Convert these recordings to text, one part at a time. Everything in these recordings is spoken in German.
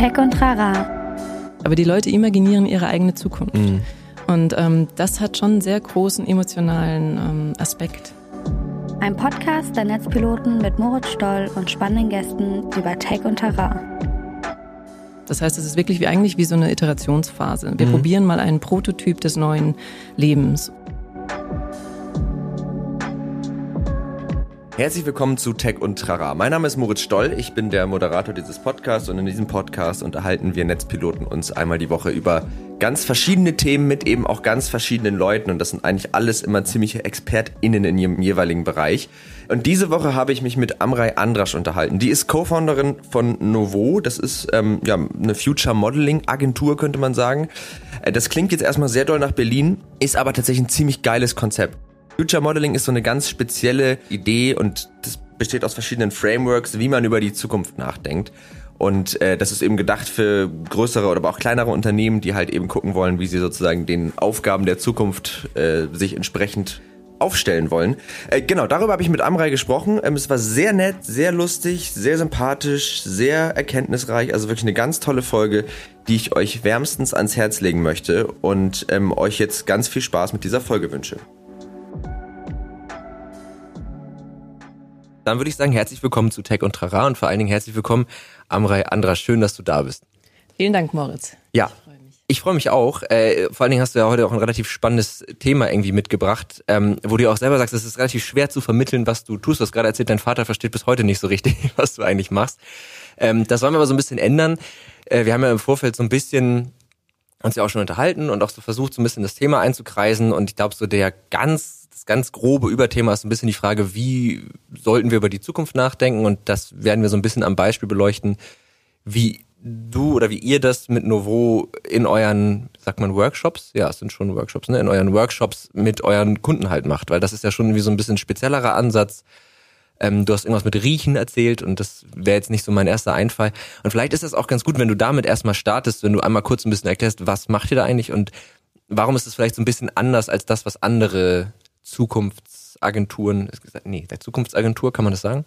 Tech und Trara. Aber die Leute imaginieren ihre eigene Zukunft. Mhm. Und ähm, das hat schon einen sehr großen emotionalen ähm, Aspekt. Ein Podcast der Netzpiloten mit Moritz Stoll und spannenden Gästen über Tech und Terrain. Das heißt, es ist wirklich wie eigentlich wie so eine Iterationsphase. Wir mhm. probieren mal einen Prototyp des neuen Lebens. Herzlich willkommen zu Tech und Trara. Mein Name ist Moritz Stoll, ich bin der Moderator dieses Podcasts und in diesem Podcast unterhalten wir Netzpiloten uns einmal die Woche über ganz verschiedene Themen mit eben auch ganz verschiedenen Leuten und das sind eigentlich alles immer ziemliche ExpertInnen in ihrem jeweiligen Bereich. Und diese Woche habe ich mich mit Amrei Andrasch unterhalten. Die ist Co-Founderin von Novo, das ist ähm, ja, eine Future Modeling Agentur, könnte man sagen. Äh, das klingt jetzt erstmal sehr doll nach Berlin, ist aber tatsächlich ein ziemlich geiles Konzept. Future Modeling ist so eine ganz spezielle Idee und das besteht aus verschiedenen Frameworks, wie man über die Zukunft nachdenkt. Und äh, das ist eben gedacht für größere oder aber auch kleinere Unternehmen, die halt eben gucken wollen, wie sie sozusagen den Aufgaben der Zukunft äh, sich entsprechend aufstellen wollen. Äh, genau, darüber habe ich mit Amrei gesprochen. Ähm, es war sehr nett, sehr lustig, sehr sympathisch, sehr erkenntnisreich. Also wirklich eine ganz tolle Folge, die ich euch wärmstens ans Herz legen möchte und ähm, euch jetzt ganz viel Spaß mit dieser Folge wünsche. Dann würde ich sagen, herzlich willkommen zu Tech und Trara und vor allen Dingen herzlich willkommen, Amrei Andra. Schön, dass du da bist. Vielen Dank, Moritz. Ja. Ich freue mich auch. Äh, vor allen Dingen hast du ja heute auch ein relativ spannendes Thema irgendwie mitgebracht, ähm, wo du auch selber sagst, es ist relativ schwer zu vermitteln, was du tust. Du hast gerade erzählt, dein Vater versteht bis heute nicht so richtig, was du eigentlich machst. Ähm, das wollen wir aber so ein bisschen ändern. Äh, wir haben ja im Vorfeld so ein bisschen uns ja auch schon unterhalten und auch so versucht, so ein bisschen das Thema einzukreisen. Und ich glaube, so der ganz das ganz grobe Überthema ist ein bisschen die Frage, wie sollten wir über die Zukunft nachdenken? Und das werden wir so ein bisschen am Beispiel beleuchten, wie du oder wie ihr das mit Novo in euren, sagt man Workshops? Ja, es sind schon Workshops, ne? In euren Workshops mit euren Kunden halt macht, weil das ist ja schon wie so ein bisschen speziellerer Ansatz. Ähm, du hast irgendwas mit Riechen erzählt und das wäre jetzt nicht so mein erster Einfall. Und vielleicht ist das auch ganz gut, wenn du damit erstmal startest, wenn du einmal kurz ein bisschen erklärst, was macht ihr da eigentlich und warum ist es vielleicht so ein bisschen anders als das, was andere Zukunftsagenturen, nee, der Zukunftsagentur, kann man das sagen?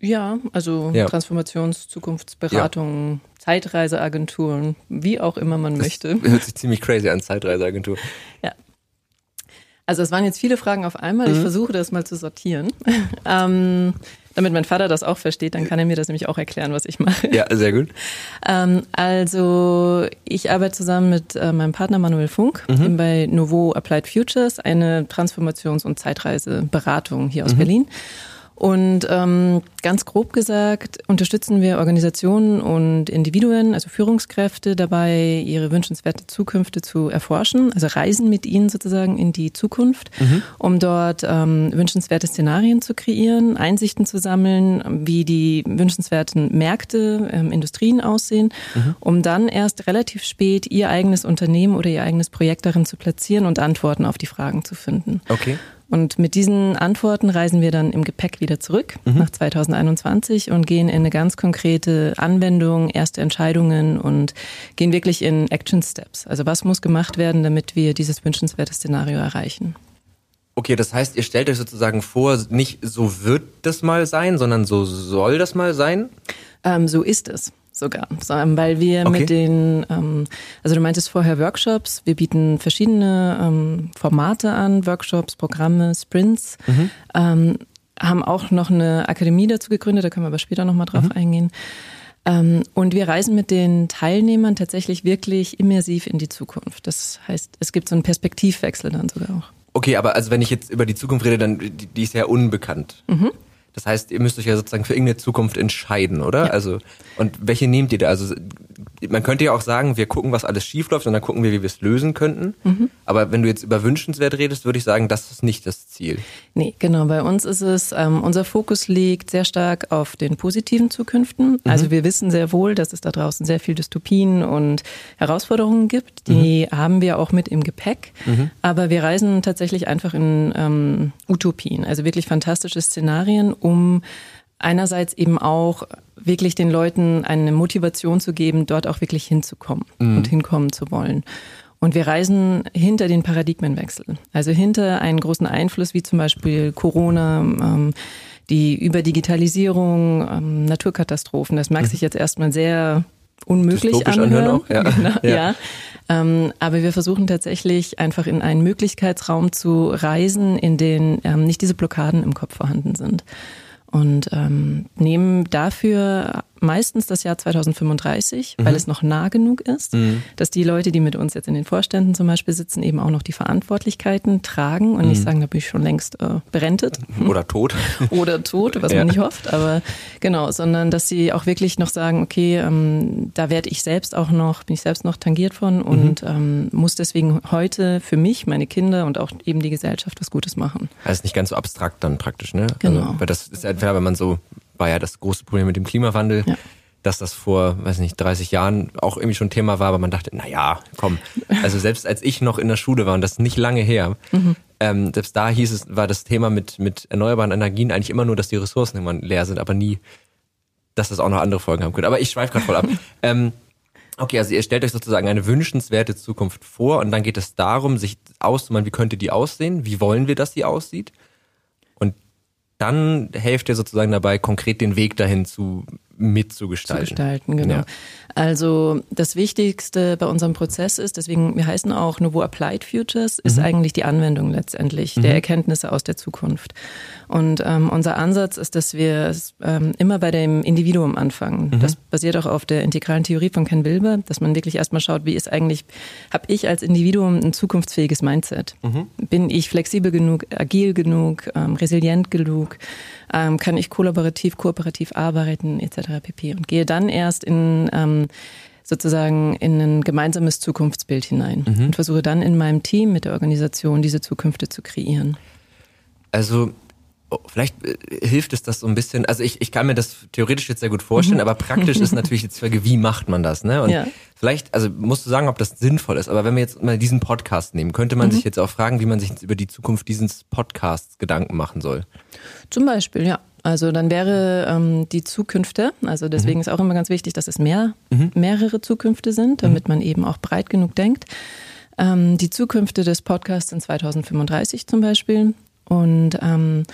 Ja, also ja. Transformations-, Zukunftsberatung, ja. Zeitreiseagenturen, wie auch immer man das möchte. Hört sich ziemlich crazy an, Zeitreiseagentur. Ja. Also es waren jetzt viele Fragen auf einmal. Ich mhm. versuche das mal zu sortieren. ähm, damit mein Vater das auch versteht, dann kann er mir das nämlich auch erklären, was ich mache. Ja, sehr gut. Ähm, also ich arbeite zusammen mit äh, meinem Partner Manuel Funk mhm. bei Novo Applied Futures, eine Transformations- und Zeitreiseberatung hier aus mhm. Berlin. Und ähm, ganz grob gesagt unterstützen wir Organisationen und Individuen, also Führungskräfte dabei, ihre wünschenswerte Zukünfte zu erforschen, also reisen mit ihnen sozusagen in die Zukunft, mhm. um dort ähm, wünschenswerte Szenarien zu kreieren, Einsichten zu sammeln, wie die wünschenswerten Märkte, ähm, Industrien aussehen, mhm. um dann erst relativ spät ihr eigenes Unternehmen oder ihr eigenes Projekt darin zu platzieren und Antworten auf die Fragen zu finden. Okay. Und mit diesen Antworten reisen wir dann im Gepäck wieder zurück mhm. nach 2021 und gehen in eine ganz konkrete Anwendung, erste Entscheidungen und gehen wirklich in Action Steps. Also was muss gemacht werden, damit wir dieses wünschenswerte Szenario erreichen? Okay, das heißt, ihr stellt euch sozusagen vor, nicht so wird das mal sein, sondern so soll das mal sein? Ähm, so ist es sogar, weil wir okay. mit den, ähm, also du meintest vorher Workshops, wir bieten verschiedene ähm, Formate an, Workshops, Programme, Sprints, mhm. ähm, haben auch noch eine Akademie dazu gegründet, da können wir aber später nochmal drauf mhm. eingehen. Ähm, und wir reisen mit den Teilnehmern tatsächlich wirklich immersiv in die Zukunft. Das heißt, es gibt so einen Perspektivwechsel dann sogar auch. Okay, aber also wenn ich jetzt über die Zukunft rede, dann die, die ist ja unbekannt. Mhm. Das heißt, ihr müsst euch ja sozusagen für irgendeine Zukunft entscheiden, oder? Ja. Also, und welche nehmt ihr da? Also, man könnte ja auch sagen, wir gucken, was alles schief läuft und dann gucken wir, wie wir es lösen könnten. Mhm. Aber wenn du jetzt über wünschenswert redest, würde ich sagen, das ist nicht das Ziel. Nee, genau. Bei uns ist es, ähm, unser Fokus liegt sehr stark auf den positiven Zukünften. Mhm. Also wir wissen sehr wohl, dass es da draußen sehr viel Dystopien und Herausforderungen gibt. Die mhm. haben wir auch mit im Gepäck. Mhm. Aber wir reisen tatsächlich einfach in ähm, Utopien, also wirklich fantastische Szenarien, um einerseits eben auch wirklich den Leuten eine Motivation zu geben, dort auch wirklich hinzukommen mhm. und hinkommen zu wollen. Und wir reisen hinter den Paradigmenwechsel, also hinter einen großen Einfluss wie zum Beispiel Corona, ähm, die Überdigitalisierung, ähm, Naturkatastrophen. Das mag mhm. sich jetzt erstmal sehr unmöglich anhören. anhören auch, ja. Genau, Ja. ja. Ähm, aber wir versuchen tatsächlich einfach in einen Möglichkeitsraum zu reisen, in den ähm, nicht diese Blockaden im Kopf vorhanden sind. Und ähm, nehmen dafür meistens das Jahr 2035, weil es noch nah genug ist, dass die Leute, die mit uns jetzt in den Vorständen zum Beispiel sitzen, eben auch noch die Verantwortlichkeiten tragen und nicht sagen, da bin ich schon längst äh, berentet Oder tot. oder tot, was Ja. man nicht hofft, aber genau, sondern dass sie auch wirklich noch sagen, okay, ähm, da werde ich selbst auch noch, bin ich selbst noch tangiert von und ähm, muss deswegen heute für mich, meine Kinder und auch eben die Gesellschaft was Gutes machen. Also ist nicht ganz so abstrakt dann praktisch, ne? Genau. Also, weil das ist entweder, wenn man so, war ja das große Problem mit dem Klimawandel, Ja. dass das vor, weiß nicht, 30 Jahren auch irgendwie schon Thema war, aber man dachte, na ja, komm. Also selbst als ich noch in der Schule war, und das ist nicht lange her, ähm, selbst da hieß es, war das Thema mit, mit erneuerbaren Energien eigentlich immer nur, dass die Ressourcen irgendwann leer sind, aber nie, dass das auch noch andere Folgen haben könnte. Aber ich schweife gerade voll ab. ähm, Okay, also ihr stellt euch sozusagen eine wünschenswerte Zukunft vor und dann geht es darum, sich auszumalen, wie könnte die aussehen, wie wollen wir, dass die aussieht. Dann helft ihr sozusagen dabei, konkret den Weg dahin zu zu mitzugestalten. gestalten, genau. Ja. Also das Wichtigste bei unserem Prozess ist, deswegen, wir heißen auch Nouveau Applied Futures, ist Mhm. eigentlich die Anwendung letztendlich der Erkenntnisse aus der Zukunft. Und ähm, unser Ansatz ist, dass wir es, ähm, immer bei dem Individuum anfangen. Mhm. Das basiert auch auf der integralen Theorie von Ken Wilber, dass man wirklich erstmal schaut, wie ist eigentlich, habe ich als Individuum ein zukunftsfähiges Mindset? Mhm. Bin ich flexibel genug, agil genug, ähm, resilient genug? Ähm, kann ich kollaborativ, kooperativ arbeiten, etc. pp. Und gehe dann erst in ähm, sozusagen in ein gemeinsames Zukunftsbild hinein und versuche dann in meinem Team mit der Organisation diese Zukünfte zu kreieren. Also oh, vielleicht äh, hilft es das so ein bisschen. Also ich, ich kann mir das theoretisch jetzt sehr gut vorstellen, aber praktisch ist natürlich die Frage, wie macht man das? Ne? Und Ja. vielleicht, also musst du sagen, ob das sinnvoll ist. Aber wenn wir jetzt mal diesen Podcast nehmen, könnte man sich jetzt auch fragen, wie man sich jetzt über die Zukunft dieses Podcasts Gedanken machen soll. Zum Beispiel, ja. Also dann wäre ähm, die Zukünfte, also deswegen ist auch immer ganz wichtig, dass es mehr, mehrere Zukünfte sind, damit man eben auch breit genug denkt. Ähm, die Zukünfte des Podcasts in 2035 zum Beispiel. Und ähm,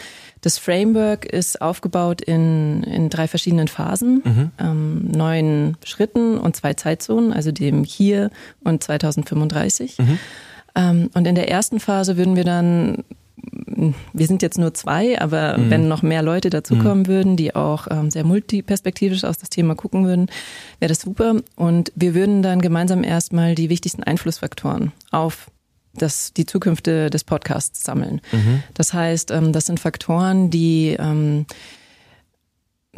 das Framework ist aufgebaut in, in drei verschiedenen Phasen, ähm, neun Schritten und zwei Zeitzonen, also dem Hier und 2035. Ähm, und in der ersten Phase würden wir dann wir sind jetzt nur zwei, aber wenn noch mehr Leute dazukommen würden, die auch ähm, sehr multiperspektivisch aus das Thema gucken würden, wäre das super. Und wir würden dann gemeinsam erstmal die wichtigsten Einflussfaktoren auf das, die Zukünfte des Podcasts sammeln. Das heißt, ähm, das sind Faktoren, die ähm,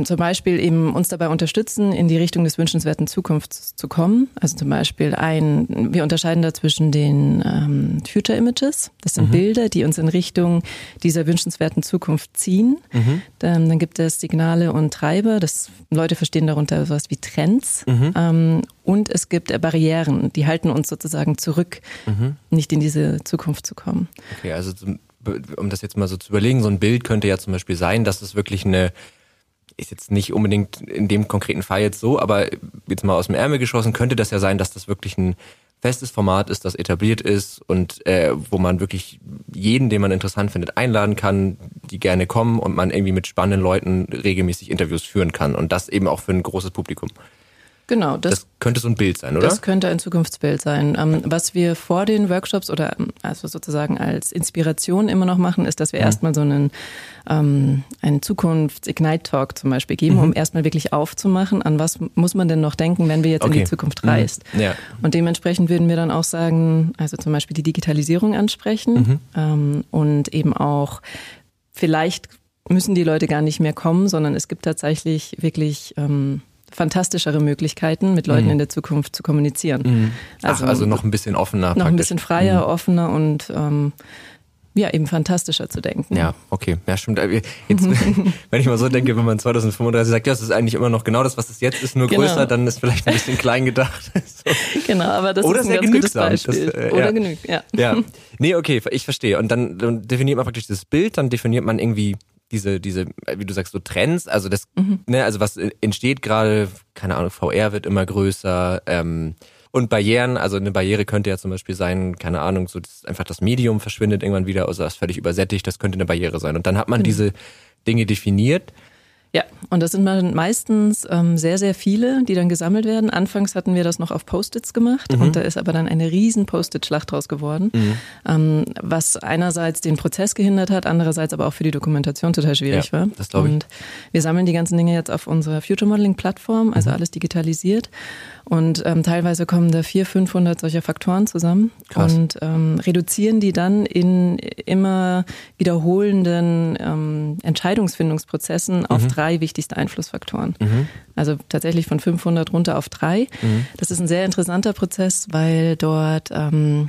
zum Beispiel eben uns dabei unterstützen, in die Richtung des wünschenswerten Zukunfts zu kommen. Also zum Beispiel ein, wir unterscheiden da zwischen den ähm, Future Images. Das sind Bilder, die uns in Richtung dieser wünschenswerten Zukunft ziehen. Dann, dann gibt es Signale und Treiber. Das Leute verstehen darunter sowas wie Trends. Ähm, und es gibt Barrieren, die halten uns sozusagen zurück, nicht in diese Zukunft zu kommen. Okay, also um das jetzt mal so zu überlegen, so ein Bild könnte ja zum Beispiel sein, dass es wirklich eine, ist jetzt nicht unbedingt in dem konkreten Fall jetzt so, aber jetzt mal aus dem Ärmel geschossen, könnte das ja sein, dass das wirklich ein festes Format ist, das etabliert ist und äh, wo man wirklich jeden, den man interessant findet, einladen kann, die gerne kommen und man irgendwie mit spannenden Leuten regelmäßig Interviews führen kann und das eben auch für ein großes Publikum. Genau, das, Das könnte so ein Bild sein, oder? Das könnte ein Zukunftsbild sein. Ähm, was wir vor den Workshops oder ähm, also sozusagen als Inspiration immer noch machen, ist, dass wir erstmal so einen, ähm, einen Zukunfts-Ignite-Talk zum Beispiel geben, um erstmal wirklich aufzumachen, an was muss man denn noch denken, wenn wir jetzt in Okay. die Zukunft reist. Ja. Und dementsprechend würden wir dann auch sagen, also zum Beispiel die Digitalisierung ansprechen ähm, und eben auch vielleicht müssen die Leute gar nicht mehr kommen, sondern es gibt tatsächlich wirklich ähm, fantastischere Möglichkeiten, mit Leuten in der Zukunft zu kommunizieren. Ach, also noch ein bisschen offener. noch ein praktisch. bisschen freier, offener und ähm, ja, eben fantastischer zu denken. Ja, okay. Ja, stimmt. Jetzt, wenn ich mal so denke, wenn man 2035 sagt, ja, das ist eigentlich immer noch genau das, was es jetzt ist, nur Genau. größer, dann ist vielleicht ein bisschen klein gedacht. So. Genau, aber das Oder ist ein sehr ganz gutes genügsam. Beispiel. Das, äh, Oder ja. genügt, ja. Ja. Nee, okay, ich verstehe. Und dann, dann definiert man praktisch das Bild, dann definiert man irgendwie diese, diese, wie du sagst, so Trends, also das, ne, also was entsteht gerade, keine Ahnung, VR wird immer größer, ähm, und Barrieren, also eine Barriere könnte ja zum Beispiel sein, keine Ahnung, so das, einfach das Medium verschwindet irgendwann wieder, also das ist völlig übersättigt, das könnte eine Barriere sein. Und dann hat man diese Dinge definiert. Ja, und das sind meistens ähm, sehr, sehr viele, die dann gesammelt werden. Anfangs hatten wir das noch auf Post-its gemacht mhm. und da ist aber dann eine riesen Post-it-Schlacht draus geworden, mhm. ähm, was einerseits den Prozess gehindert hat, andererseits aber auch für die Dokumentation total schwierig ja, war. Das glaube ich. Und wir sammeln die ganzen Dinge jetzt auf unserer Future Modeling-Plattform, also mhm. alles digitalisiert. Und ähm, teilweise kommen da 400, 500 solcher Faktoren zusammen Krass. und ähm, reduzieren die dann in immer wiederholenden ähm, Entscheidungsfindungsprozessen auf mhm. drei wichtigste Einflussfaktoren. Mhm. Also tatsächlich von 500 runter auf drei. Mhm. Das ist ein sehr interessanter Prozess, weil dort ähm,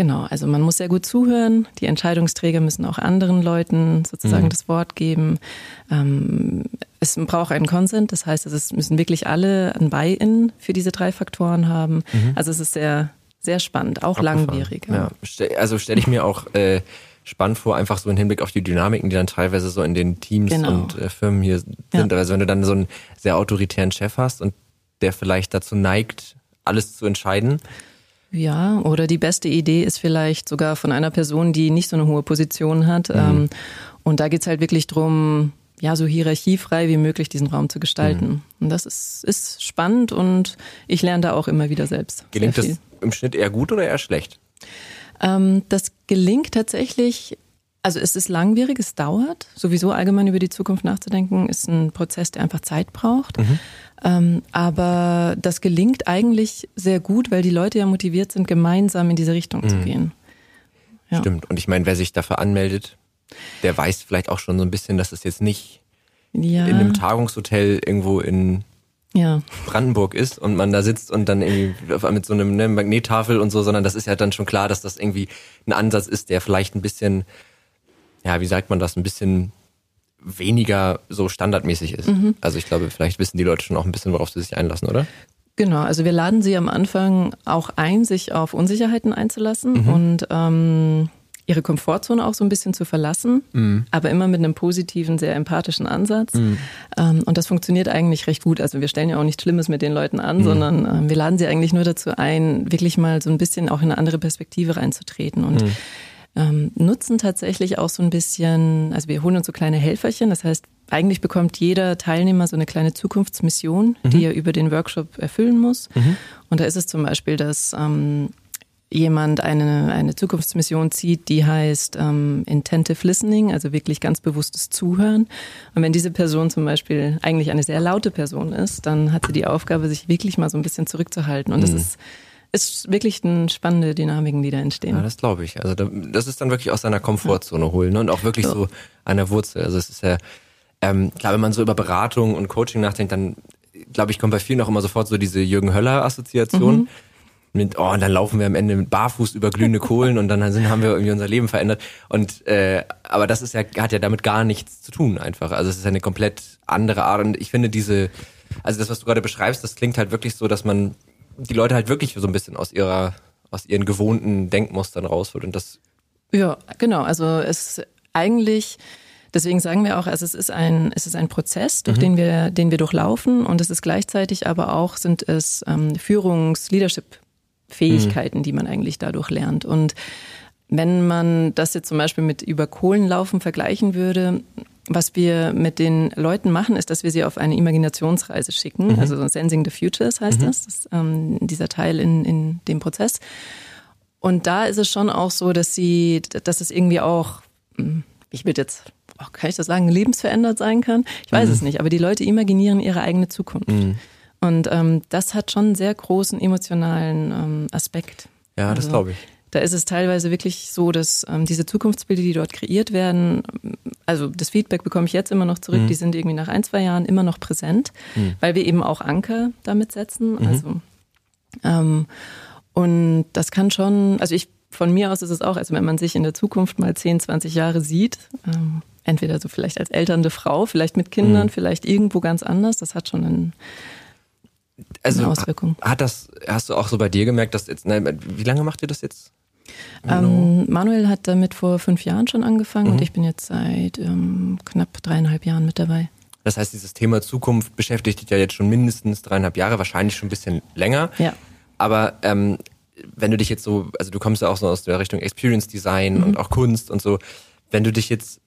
Genau, also man muss sehr gut zuhören. Die Entscheidungsträger müssen auch anderen Leuten sozusagen mhm. das Wort geben. Ähm, es braucht einen Consent, das heißt, es müssen wirklich alle ein Buy-in für diese drei Faktoren haben. Mhm. Also es ist sehr, sehr spannend, auch Abgefahren. langwierig. Ja. Also stelle ich mir auch äh, spannend vor, einfach so im Hinblick auf die Dynamiken, die dann teilweise so in den Teams genau. und äh, Firmen hier sind. Ja. Also wenn du dann so einen sehr autoritären Chef hast und der vielleicht dazu neigt, alles zu entscheiden, ja, oder die beste Idee ist vielleicht sogar von einer Person, die nicht so eine hohe Position hat. Mhm. Ähm, und da geht's halt wirklich drum, ja, so hierarchiefrei wie möglich diesen Raum zu gestalten. Mhm. Und das ist, ist spannend und ich lerne da auch immer wieder selbst. Gelingt das im Schnitt eher gut oder eher schlecht? Ähm, das gelingt tatsächlich also es ist langwierig, es dauert. Sowieso allgemein über die Zukunft nachzudenken, ist ein Prozess, der einfach Zeit braucht. Mhm. Ähm, aber das gelingt eigentlich sehr gut, weil die Leute ja motiviert sind, gemeinsam in diese Richtung mhm. zu gehen. Ja. Stimmt. Und ich meine, wer sich dafür anmeldet, der weiß vielleicht auch schon so ein bisschen, dass es jetzt nicht ja. in einem Tagungshotel irgendwo in ja. Brandenburg ist und man da sitzt und dann irgendwie mit so einem ne, Magnettafel und so, sondern das ist ja dann schon klar, dass das irgendwie ein Ansatz ist, der vielleicht ein bisschen, ja, wie sagt man das, ein bisschen weniger so standardmäßig ist. Mhm. Also ich glaube, vielleicht wissen die Leute schon auch ein bisschen, worauf sie sich einlassen, oder? Genau, also wir laden sie am Anfang auch ein, sich auf Unsicherheiten einzulassen mhm. und ähm, ihre Komfortzone auch so ein bisschen zu verlassen, mhm. aber immer mit einem positiven, sehr empathischen Ansatz. Mhm. Ähm, und das funktioniert eigentlich recht gut. Also wir stellen ja auch nichts Schlimmes mit den Leuten an, mhm. sondern äh, wir laden sie eigentlich nur dazu ein, wirklich mal so ein bisschen auch in eine andere Perspektive reinzutreten. Und mhm ähm, nutzen tatsächlich auch so ein bisschen, also wir holen uns so kleine Helferchen, das heißt, eigentlich bekommt jeder Teilnehmer so eine kleine Zukunftsmission, mhm. die er über den Workshop erfüllen muss. Mhm. Und da ist es zum Beispiel, dass ähm, jemand eine, eine Zukunftsmission zieht, die heißt ähm, Intentive Listening, also wirklich ganz bewusstes Zuhören. Und wenn diese Person zum Beispiel eigentlich eine sehr laute Person ist, dann hat sie die Aufgabe, sich wirklich mal so ein bisschen zurückzuhalten. Und das mhm. ist ist wirklich eine spannende Dynamiken, die da entstehen. Ja, das glaube ich. Also das ist dann wirklich aus seiner Komfortzone holen ne? und auch wirklich so. so an der Wurzel. Also es ist ja, ähm, klar, wenn man so über Beratung und Coaching nachdenkt, dann glaube ich, kommt bei vielen auch immer sofort so diese Jürgen Höller-Assoziation. Mhm. Mit, oh, und dann laufen wir am Ende mit barfuß über glühende Kohlen und dann sind, haben wir irgendwie unser Leben verändert. Und äh, aber das ist ja, hat ja damit gar nichts zu tun einfach. Also es ist eine komplett andere Art. Und ich finde diese, also das, was du gerade beschreibst, das klingt halt wirklich so, dass man die Leute halt wirklich so ein bisschen aus ihrer, aus ihren gewohnten Denkmustern rausholt und das. Ja, genau. Also es ist eigentlich, deswegen sagen wir auch, also es ist ein, es ist ein Prozess, durch mhm. den wir, den wir durchlaufen und es ist gleichzeitig aber auch sind es ähm, Führungs-, Leadership-Fähigkeiten, mhm. die man eigentlich dadurch lernt und wenn man das jetzt zum Beispiel mit über Kohlenlaufen vergleichen würde, was wir mit den Leuten machen, ist, dass wir sie auf eine Imaginationsreise schicken. Mhm. Also Sensing the Futures heißt mhm. das, das ähm, dieser Teil in, in dem Prozess. Und da ist es schon auch so, dass sie, dass es irgendwie auch, hm, ich will jetzt, oh, kann ich das sagen, lebensverändert sein kann? Ich weiß mhm. es nicht, aber die Leute imaginieren ihre eigene Zukunft. Mhm. Und ähm, das hat schon einen sehr großen emotionalen ähm, Aspekt. Ja, das also, glaube ich. Da ist es teilweise wirklich so, dass ähm, diese Zukunftsbilder, die dort kreiert werden, also das Feedback bekomme ich jetzt immer noch zurück, mhm. die sind irgendwie nach ein, zwei Jahren immer noch präsent, mhm. weil wir eben auch Anker damit setzen. Mhm. Also ähm, und das kann schon, also ich von mir aus ist es auch, also wenn man sich in der Zukunft mal 10, 20 Jahre sieht, ähm, entweder so vielleicht als elternde Frau, vielleicht mit Kindern, mhm. vielleicht irgendwo ganz anders, das hat schon einen also, Auswirkung. Hat das, hast du auch so bei dir gemerkt, dass jetzt, nein, wie lange macht ihr das jetzt? Ähm, Manuel hat damit vor fünf Jahren schon angefangen mhm. und ich bin jetzt seit ähm, knapp dreieinhalb Jahren mit dabei. Das heißt, dieses Thema Zukunft beschäftigt dich ja jetzt schon mindestens dreieinhalb Jahre, wahrscheinlich schon ein bisschen länger. Ja. Aber ähm, wenn du dich jetzt so, also du kommst ja auch so aus der Richtung Experience Design mhm. und auch Kunst und so, wenn du dich jetzt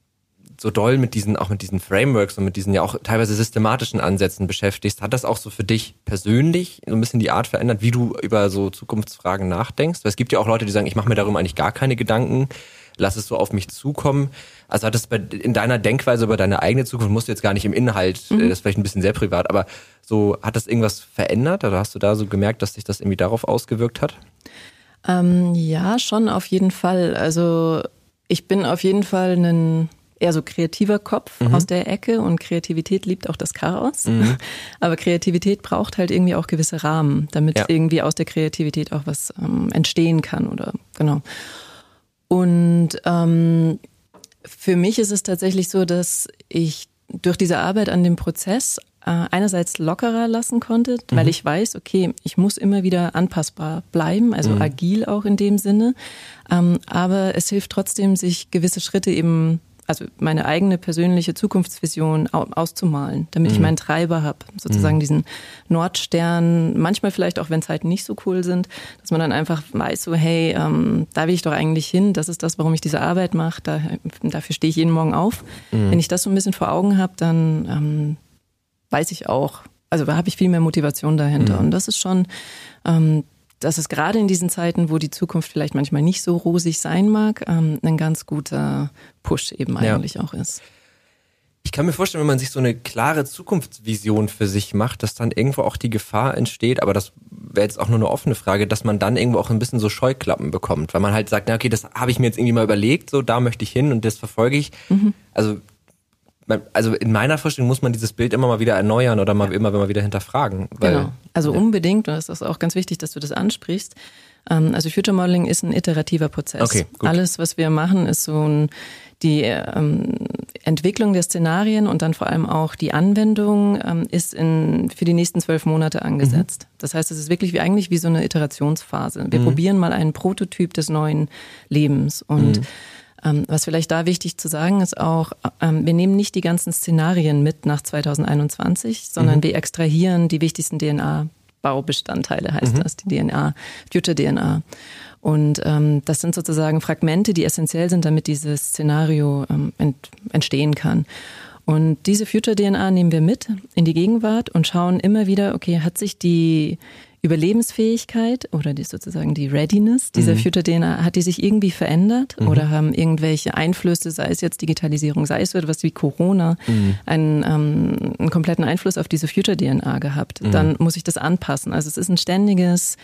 so doll mit diesen, auch mit diesen Frameworks und mit diesen ja auch teilweise systematischen Ansätzen beschäftigst, hat das auch so für dich persönlich so ein bisschen die Art verändert, wie du über so Zukunftsfragen nachdenkst? Weil es gibt ja auch Leute, die sagen, ich mache mir darum eigentlich gar keine Gedanken, lass es so auf mich zukommen. Also hat das bei, in deiner Denkweise über deine eigene Zukunft, musst du jetzt gar nicht im Inhalt, mhm. das ist vielleicht ein bisschen sehr privat, aber so hat das irgendwas verändert? Oder hast du da so gemerkt, dass sich das irgendwie darauf ausgewirkt hat? Ähm, ja, schon auf jeden Fall. Also ich bin auf jeden Fall ein eher so kreativer Kopf mhm. aus der Ecke und Kreativität liebt auch das Chaos. Mhm. Aber Kreativität braucht halt irgendwie auch gewisse Rahmen, damit ja. irgendwie aus der Kreativität auch was ähm, entstehen kann oder genau. Und ähm, für mich ist es tatsächlich so, dass ich durch diese Arbeit an dem Prozess äh, einerseits lockerer lassen konnte, mhm. weil ich weiß, okay, ich muss immer wieder anpassbar bleiben, also mhm. agil auch in dem Sinne. Ähm, aber es hilft trotzdem, sich gewisse Schritte eben also meine eigene persönliche Zukunftsvision auszumalen, damit mhm. ich meinen Treiber habe, sozusagen mhm. diesen Nordstern, manchmal vielleicht auch, wenn Zeiten nicht so cool sind, dass man dann einfach weiß, so hey, ähm, da will ich doch eigentlich hin, das ist das, warum ich diese Arbeit mache, da, dafür stehe ich jeden Morgen auf. Mhm. Wenn ich das so ein bisschen vor Augen habe, dann ähm, weiß ich auch, also da habe ich viel mehr Motivation dahinter mhm. und das ist schon ähm, dass es gerade in diesen Zeiten, wo die Zukunft vielleicht manchmal nicht so rosig sein mag, ähm, ein ganz guter Push eben eigentlich ja. auch ist. Ich kann mir vorstellen, wenn man sich so eine klare Zukunftsvision für sich macht, dass dann irgendwo auch die Gefahr entsteht, aber das wäre jetzt auch nur eine offene Frage, dass man dann irgendwo auch ein bisschen so Scheuklappen bekommt, weil man halt sagt, na okay, das habe ich mir jetzt irgendwie mal überlegt, so da möchte ich hin und das verfolge ich. Mhm. Also also in meiner Vorstellung muss man dieses Bild immer mal wieder erneuern oder mal ja. immer mal wieder hinterfragen. Genau. Also ja. unbedingt, und das ist auch ganz wichtig, dass du das ansprichst. Ähm, also Future Modeling ist ein iterativer Prozess. Okay, gut. Alles, was wir machen, ist so ein, die ähm, Entwicklung der Szenarien und dann vor allem auch die Anwendung ähm, ist in, für die nächsten zwölf Monate angesetzt. Mhm. Das heißt, es ist wirklich wie eigentlich wie so eine Iterationsphase. Wir mhm. probieren mal einen Prototyp des neuen Lebens und mhm was vielleicht da wichtig zu sagen ist auch, ähm, wir nehmen nicht die ganzen Szenarien mit nach 2021, sondern mhm. wir extrahieren die wichtigsten DNA-Baubestandteile, heißt mhm. das, die DNA, Future DNA. Und ähm, das sind sozusagen Fragmente, die essentiell sind, damit dieses Szenario ähm, ent entstehen kann. Und diese Future DNA nehmen wir mit in die Gegenwart und schauen immer wieder, okay, hat sich die Überlebensfähigkeit oder die sozusagen die Readiness dieser mhm. Future DNA, hat die sich irgendwie verändert mhm. oder haben irgendwelche Einflüsse, sei es jetzt Digitalisierung, sei es etwas wie Corona, mhm. einen, ähm, einen kompletten Einfluss auf diese Future DNA gehabt? Mhm. Dann muss ich das anpassen. Also es ist ein ständiges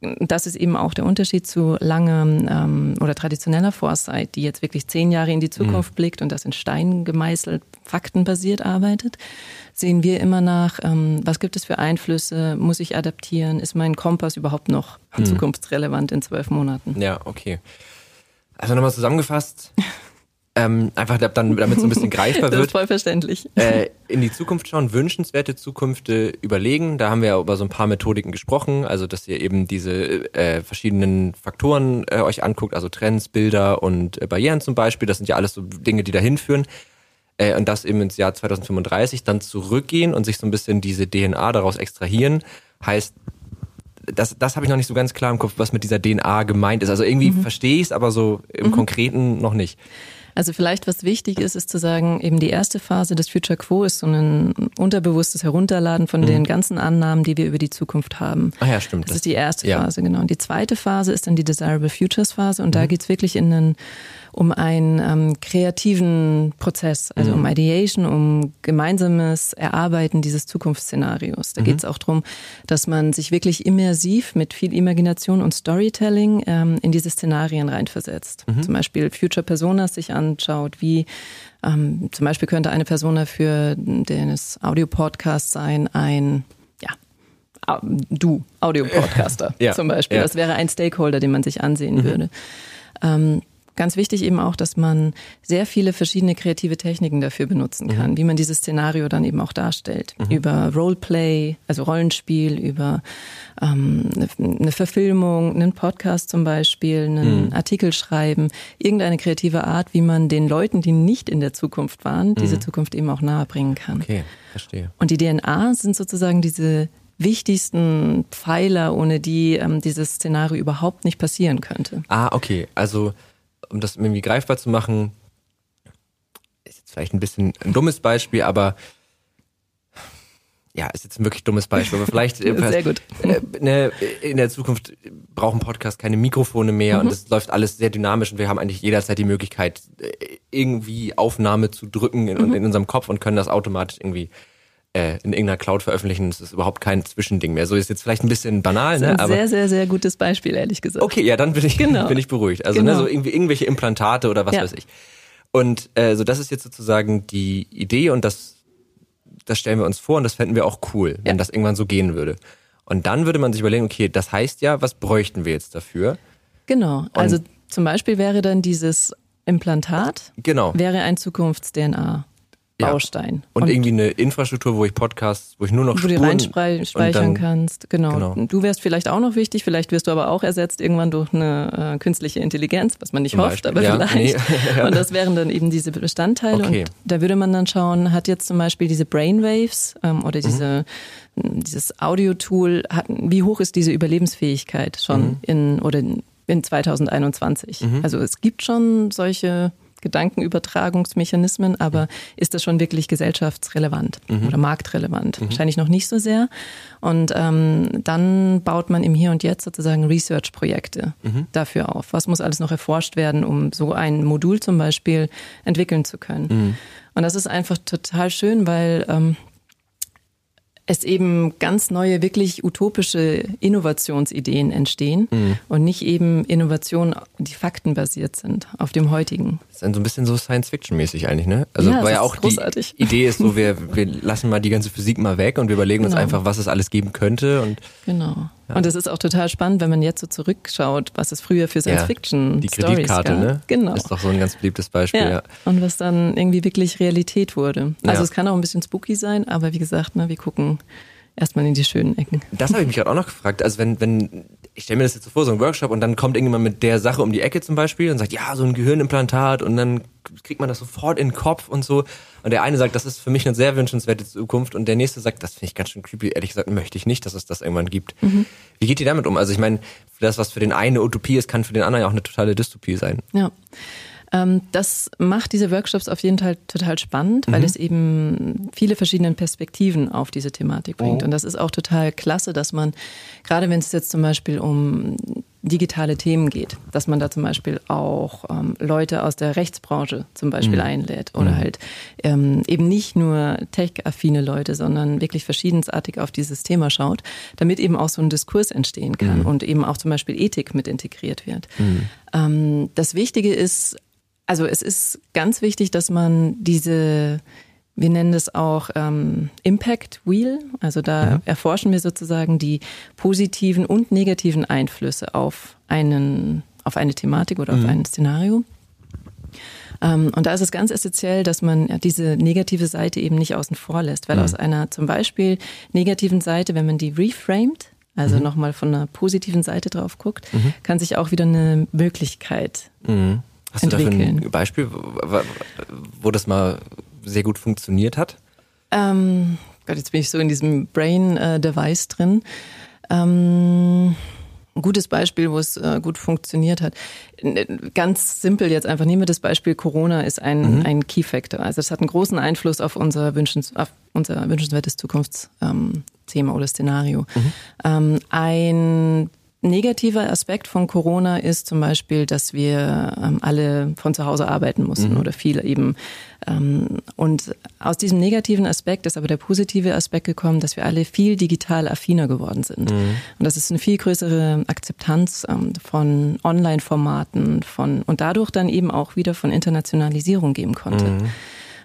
das ist eben auch der Unterschied zu langem ähm, oder traditioneller Foresight, die jetzt wirklich zehn Jahre in die Zukunft mhm. blickt und das in Stein gemeißelt, faktenbasiert arbeitet. Sehen wir immer nach, ähm, was gibt es für Einflüsse, muss ich adaptieren, ist mein Kompass überhaupt noch mhm. zukunftsrelevant in zwölf Monaten? Ja, okay. Also nochmal zusammengefasst, ähm, einfach dann, damit es ein bisschen greifbar wird. Das ist voll verständlich. Äh, in die Zukunft schauen, wünschenswerte Zukünfte überlegen. Da haben wir ja über so ein paar Methodiken gesprochen, also dass ihr eben diese äh, verschiedenen Faktoren äh, euch anguckt, also Trends, Bilder und äh, Barrieren zum Beispiel. Das sind ja alles so Dinge, die dahin führen. Äh, und das eben ins Jahr 2035 dann zurückgehen und sich so ein bisschen diese DNA daraus extrahieren, heißt das, das habe ich noch nicht so ganz klar im Kopf, was mit dieser DNA gemeint ist. Also irgendwie mhm. verstehe ich es, aber so im mhm. Konkreten noch nicht. Also vielleicht, was wichtig ist, ist zu sagen, eben die erste Phase des Future Quo ist so ein unterbewusstes Herunterladen von mhm. den ganzen Annahmen, die wir über die Zukunft haben. Ah ja, stimmt. Das, das ist die erste ja. Phase, genau. Und die zweite Phase ist dann die Desirable Futures Phase und mhm. da geht's wirklich in einen um einen ähm, kreativen Prozess, also mhm. um Ideation, um gemeinsames Erarbeiten dieses Zukunftsszenarios. Da mhm. geht es auch darum, dass man sich wirklich immersiv mit viel Imagination und Storytelling ähm, in diese Szenarien reinversetzt. Mhm. Zum Beispiel Future Personas sich anschaut, wie ähm, zum Beispiel könnte eine Persona für den Audio-Podcast sein, ein ja, du, Audio-Podcaster ja, zum Beispiel. Ja. Das wäre ein Stakeholder, den man sich ansehen mhm. würde. Ähm, Ganz wichtig eben auch, dass man sehr viele verschiedene kreative Techniken dafür benutzen kann, mhm. wie man dieses Szenario dann eben auch darstellt. Mhm. Über Roleplay, also Rollenspiel, über ähm, eine Verfilmung, einen Podcast zum Beispiel, einen mhm. Artikel schreiben, irgendeine kreative Art, wie man den Leuten, die nicht in der Zukunft waren, diese mhm. Zukunft eben auch nahebringen kann. Okay, verstehe. Und die DNA sind sozusagen diese wichtigsten Pfeiler, ohne die ähm, dieses Szenario überhaupt nicht passieren könnte. Ah, okay. Also um das irgendwie greifbar zu machen, vielleicht ein bisschen ein dummes Beispiel, aber ja, ist jetzt ein wirklich dummes Beispiel, aber vielleicht Sehr gut. Äh, ne, in der Zukunft brauchen Podcast keine Mikrofone mehr mhm. und es läuft alles sehr dynamisch und wir haben eigentlich jederzeit die Möglichkeit, äh, irgendwie Aufnahme zu drücken in, mhm. in unserem Kopf und können das automatisch irgendwie äh, in irgendeiner Cloud veröffentlichen. Das ist überhaupt kein Zwischending mehr. So ist jetzt vielleicht ein bisschen banal, ne? Ein aber sehr, sehr, sehr gutes Beispiel, ehrlich gesagt. Okay, ja, dann bin ich, genau. bin ich beruhigt. Also ne, genau. ne, so irgendwie irgendwelche Implantate oder was ja. weiß ich. Und äh, so das ist jetzt sozusagen die Idee und das das stellen wir uns vor und das fänden wir auch cool, wenn ja. das irgendwann so gehen würde. Und dann würde man sich überlegen, okay, das heißt ja, was bräuchten wir jetzt dafür? Genau, und also zum Beispiel wäre dann dieses Implantat, genau. wäre ein Zukunfts-DNA. Baustein. Ja. Und, und, irgendwie eine Infrastruktur, wo ich Podcasts, wo ich nur noch Wo du reinspeichern kannst. Genau. genau. Du wärst vielleicht auch noch wichtig, vielleicht wirst du aber auch ersetzt irgendwann durch eine äh, künstliche Intelligenz, was man nicht Zum hofft, Beispiel. aber ja, vielleicht. Nee. und das wären dann eben diese Bestandteile. Okay. Und da würde man dann schauen, hat jetzt zum Beispiel diese Brainwaves ähm, oder diese mhm. dieses Audio-Tool, wie hoch ist diese Überlebensfähigkeit schon mhm. in oder in 2021? Mhm. Also es gibt schon solche Gedankenübertragungsmechanismen, aber ist das schon wirklich gesellschaftsrelevant mhm. oder marktrelevant? Mhm. Wahrscheinlich noch nicht so sehr. Und ähm, dann baut man im Hier und Jetzt sozusagen Research-Projekte mhm. dafür auf. Was muss alles noch erforscht werden, um so ein Modul zum Beispiel entwickeln zu können? Mhm. Und das ist einfach total schön, weil ähm, es eben ganz neue, wirklich utopische Innovationsideen entstehen mhm. und nicht eben Innovationen, die faktenbasiert sind, auf dem heutigen. Das ist dann so ein bisschen so Science-Fiction-mäßig eigentlich, ne? Also ja, weil ja auch großartig. die Idee ist so, wir, wir lassen mal die ganze Physik mal weg und wir überlegen genau. uns einfach, was es alles geben könnte. Und genau. Ja. Und es ist auch total spannend, wenn man jetzt so zurückschaut, was es früher für Science-Fiction ja, Die Kreditkarte, gab. ne? Genau. Ist doch so ein ganz beliebtes Beispiel, ja. ja. Und was dann irgendwie wirklich Realität wurde. Also es kann auch ein bisschen spooky sein, aber wie gesagt, ne, wir gucken erstmal in die schönen Ecken. Das habe ich mich gerade auch noch gefragt. Also wenn, wenn, ich stelle mir das jetzt so vor, so ein Workshop und dann kommt irgendjemand mit der Sache um die Ecke zum Beispiel und sagt, ja, so ein Gehirnimplantat und dann kriegt man das sofort in den Kopf und so. Und der eine sagt, das ist für mich eine sehr wünschenswerte Zukunft und der nächste sagt, das finde ich ganz schön creepy. Ehrlich gesagt möchte ich nicht, dass es das irgendwann gibt. Mhm. Wie geht ihr damit um? Also ich meine, das, was für den einen eine Utopie ist, kann für den anderen ja auch eine totale Dystopie sein. Ja. Ähm, das macht diese Workshops auf jeden Fall total spannend, weil mhm. es eben viele verschiedene Perspektiven auf diese Thematik bringt. Oh. Und das ist auch total klasse, dass man, gerade wenn es jetzt zum Beispiel um digitale Themen geht, dass man da zum Beispiel auch ähm, Leute aus der Rechtsbranche zum Beispiel mhm. einlädt oder mhm. halt ähm, eben nicht nur tech-affine Leute, sondern wirklich verschiedensartig auf dieses Thema schaut, damit eben auch so ein Diskurs entstehen kann mhm. und eben auch zum Beispiel Ethik mit integriert wird. Mhm. Ähm, das Wichtige ist also es ist ganz wichtig, dass man diese, wir nennen das auch ähm, Impact Wheel, also da mhm. erforschen wir sozusagen die positiven und negativen Einflüsse auf einen, auf eine Thematik oder mhm. auf ein Szenario. Ähm, und da ist es ganz essentiell, dass man diese negative Seite eben nicht außen vor lässt, weil mhm. aus einer zum Beispiel negativen Seite, wenn man die reframed, also mhm. nochmal von einer positiven Seite drauf guckt, mhm. kann sich auch wieder eine Möglichkeit mhm. Hast entwickeln. du dafür ein Beispiel, wo das mal sehr gut funktioniert hat? Ähm, Gott, jetzt bin ich so in diesem Brain-Device äh, drin. Ähm, ein gutes Beispiel, wo es äh, gut funktioniert hat. Ganz simpel jetzt einfach nehmen wir das Beispiel Corona ist ein, mhm. ein Key Factor. Also es hat einen großen Einfluss auf unser, Wünschens, auf unser wünschenswertes Zukunftsthema ähm, oder Szenario. Mhm. Ähm, ein negativer Aspekt von Corona ist zum Beispiel, dass wir ähm, alle von zu Hause arbeiten mussten mhm. oder viele eben. Ähm, und aus diesem negativen Aspekt ist aber der positive Aspekt gekommen, dass wir alle viel digital affiner geworden sind. Mhm. Und das ist eine viel größere Akzeptanz ähm, von Online-Formaten von und dadurch dann eben auch wieder von Internationalisierung geben konnte. Mhm.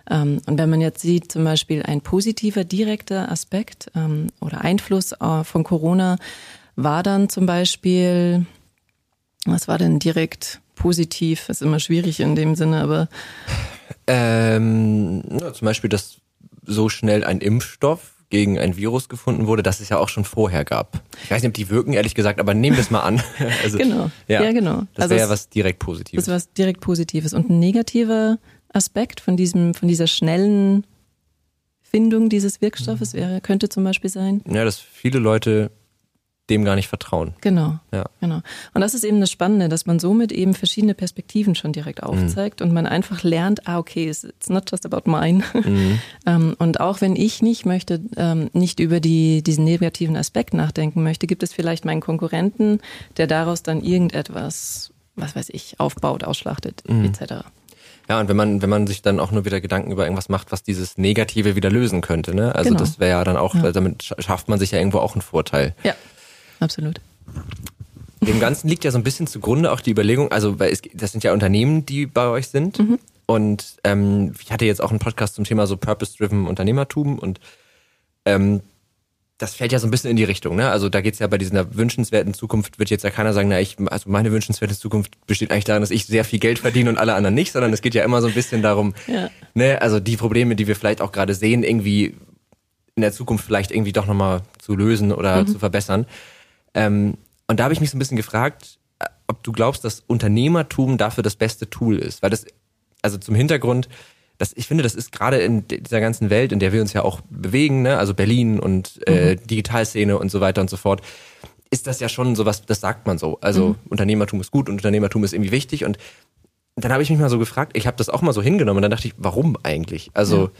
Ähm, und wenn man jetzt sieht, zum Beispiel ein positiver, direkter Aspekt ähm, oder Einfluss äh, von Corona war dann zum Beispiel, was war denn direkt positiv? Ist immer schwierig in dem Sinne, aber. Ähm, ja, zum Beispiel, dass so schnell ein Impfstoff gegen ein Virus gefunden wurde, das es ja auch schon vorher gab. Ich weiß nicht, ob die wirken, ehrlich gesagt, aber nehmen wir es mal an. Also, genau. Ja, ja genau. Das also wäre ja was direkt Positives. Das ist was direkt Positives. Und ein negativer Aspekt von diesem, von dieser schnellen Findung dieses Wirkstoffes wäre, könnte zum Beispiel sein? Ja, dass viele Leute dem gar nicht vertrauen. Genau. Ja. genau. Und das ist eben das Spannende, dass man somit eben verschiedene Perspektiven schon direkt aufzeigt mhm. und man einfach lernt, ah, okay, it's not just about mine. Mhm. Ähm, und auch wenn ich nicht möchte, ähm, nicht über die, diesen negativen Aspekt nachdenken möchte, gibt es vielleicht meinen Konkurrenten, der daraus dann irgendetwas, was weiß ich, aufbaut, ausschlachtet, mhm. etc. Ja, und wenn man, wenn man sich dann auch nur wieder Gedanken über irgendwas macht, was dieses Negative wieder lösen könnte, ne? Also genau. das wäre ja dann auch, ja. damit schafft man sich ja irgendwo auch einen Vorteil. Ja, absolut. Dem Ganzen liegt ja so ein bisschen zugrunde auch die Überlegung, also weil es, das sind ja Unternehmen, die bei euch sind. Mhm. Und ähm, ich hatte jetzt auch einen Podcast zum Thema so Purpose-Driven Unternehmertum und ähm, das fällt ja so ein bisschen in die Richtung, ne? Also da geht's ja bei dieser wünschenswerten Zukunft, wird jetzt ja keiner sagen, na, ich, also meine wünschenswerte Zukunft besteht eigentlich darin, dass ich sehr viel Geld verdiene und alle anderen nicht, sondern es geht ja immer so ein bisschen darum, ja. ne, also die Probleme, die wir vielleicht auch gerade sehen, irgendwie in der Zukunft vielleicht irgendwie doch nochmal zu lösen oder mhm. zu verbessern. Ähm, und da habe ich mich so ein bisschen gefragt, äh, ob du glaubst, dass Unternehmertum dafür das beste Tool ist. Weil das, also zum Hintergrund, das, ich finde, das ist gerade in dieser ganzen Welt, in der wir uns ja auch bewegen, ne? also Berlin und äh, mhm. Digitalszene und so weiter und so fort, ist das ja schon so was, das sagt man so. Also mhm. Unternehmertum ist gut und Unternehmertum ist irgendwie wichtig. Und dann habe ich mich mal so gefragt, ich habe das auch mal so hingenommen und dann dachte ich, warum eigentlich? Also ja.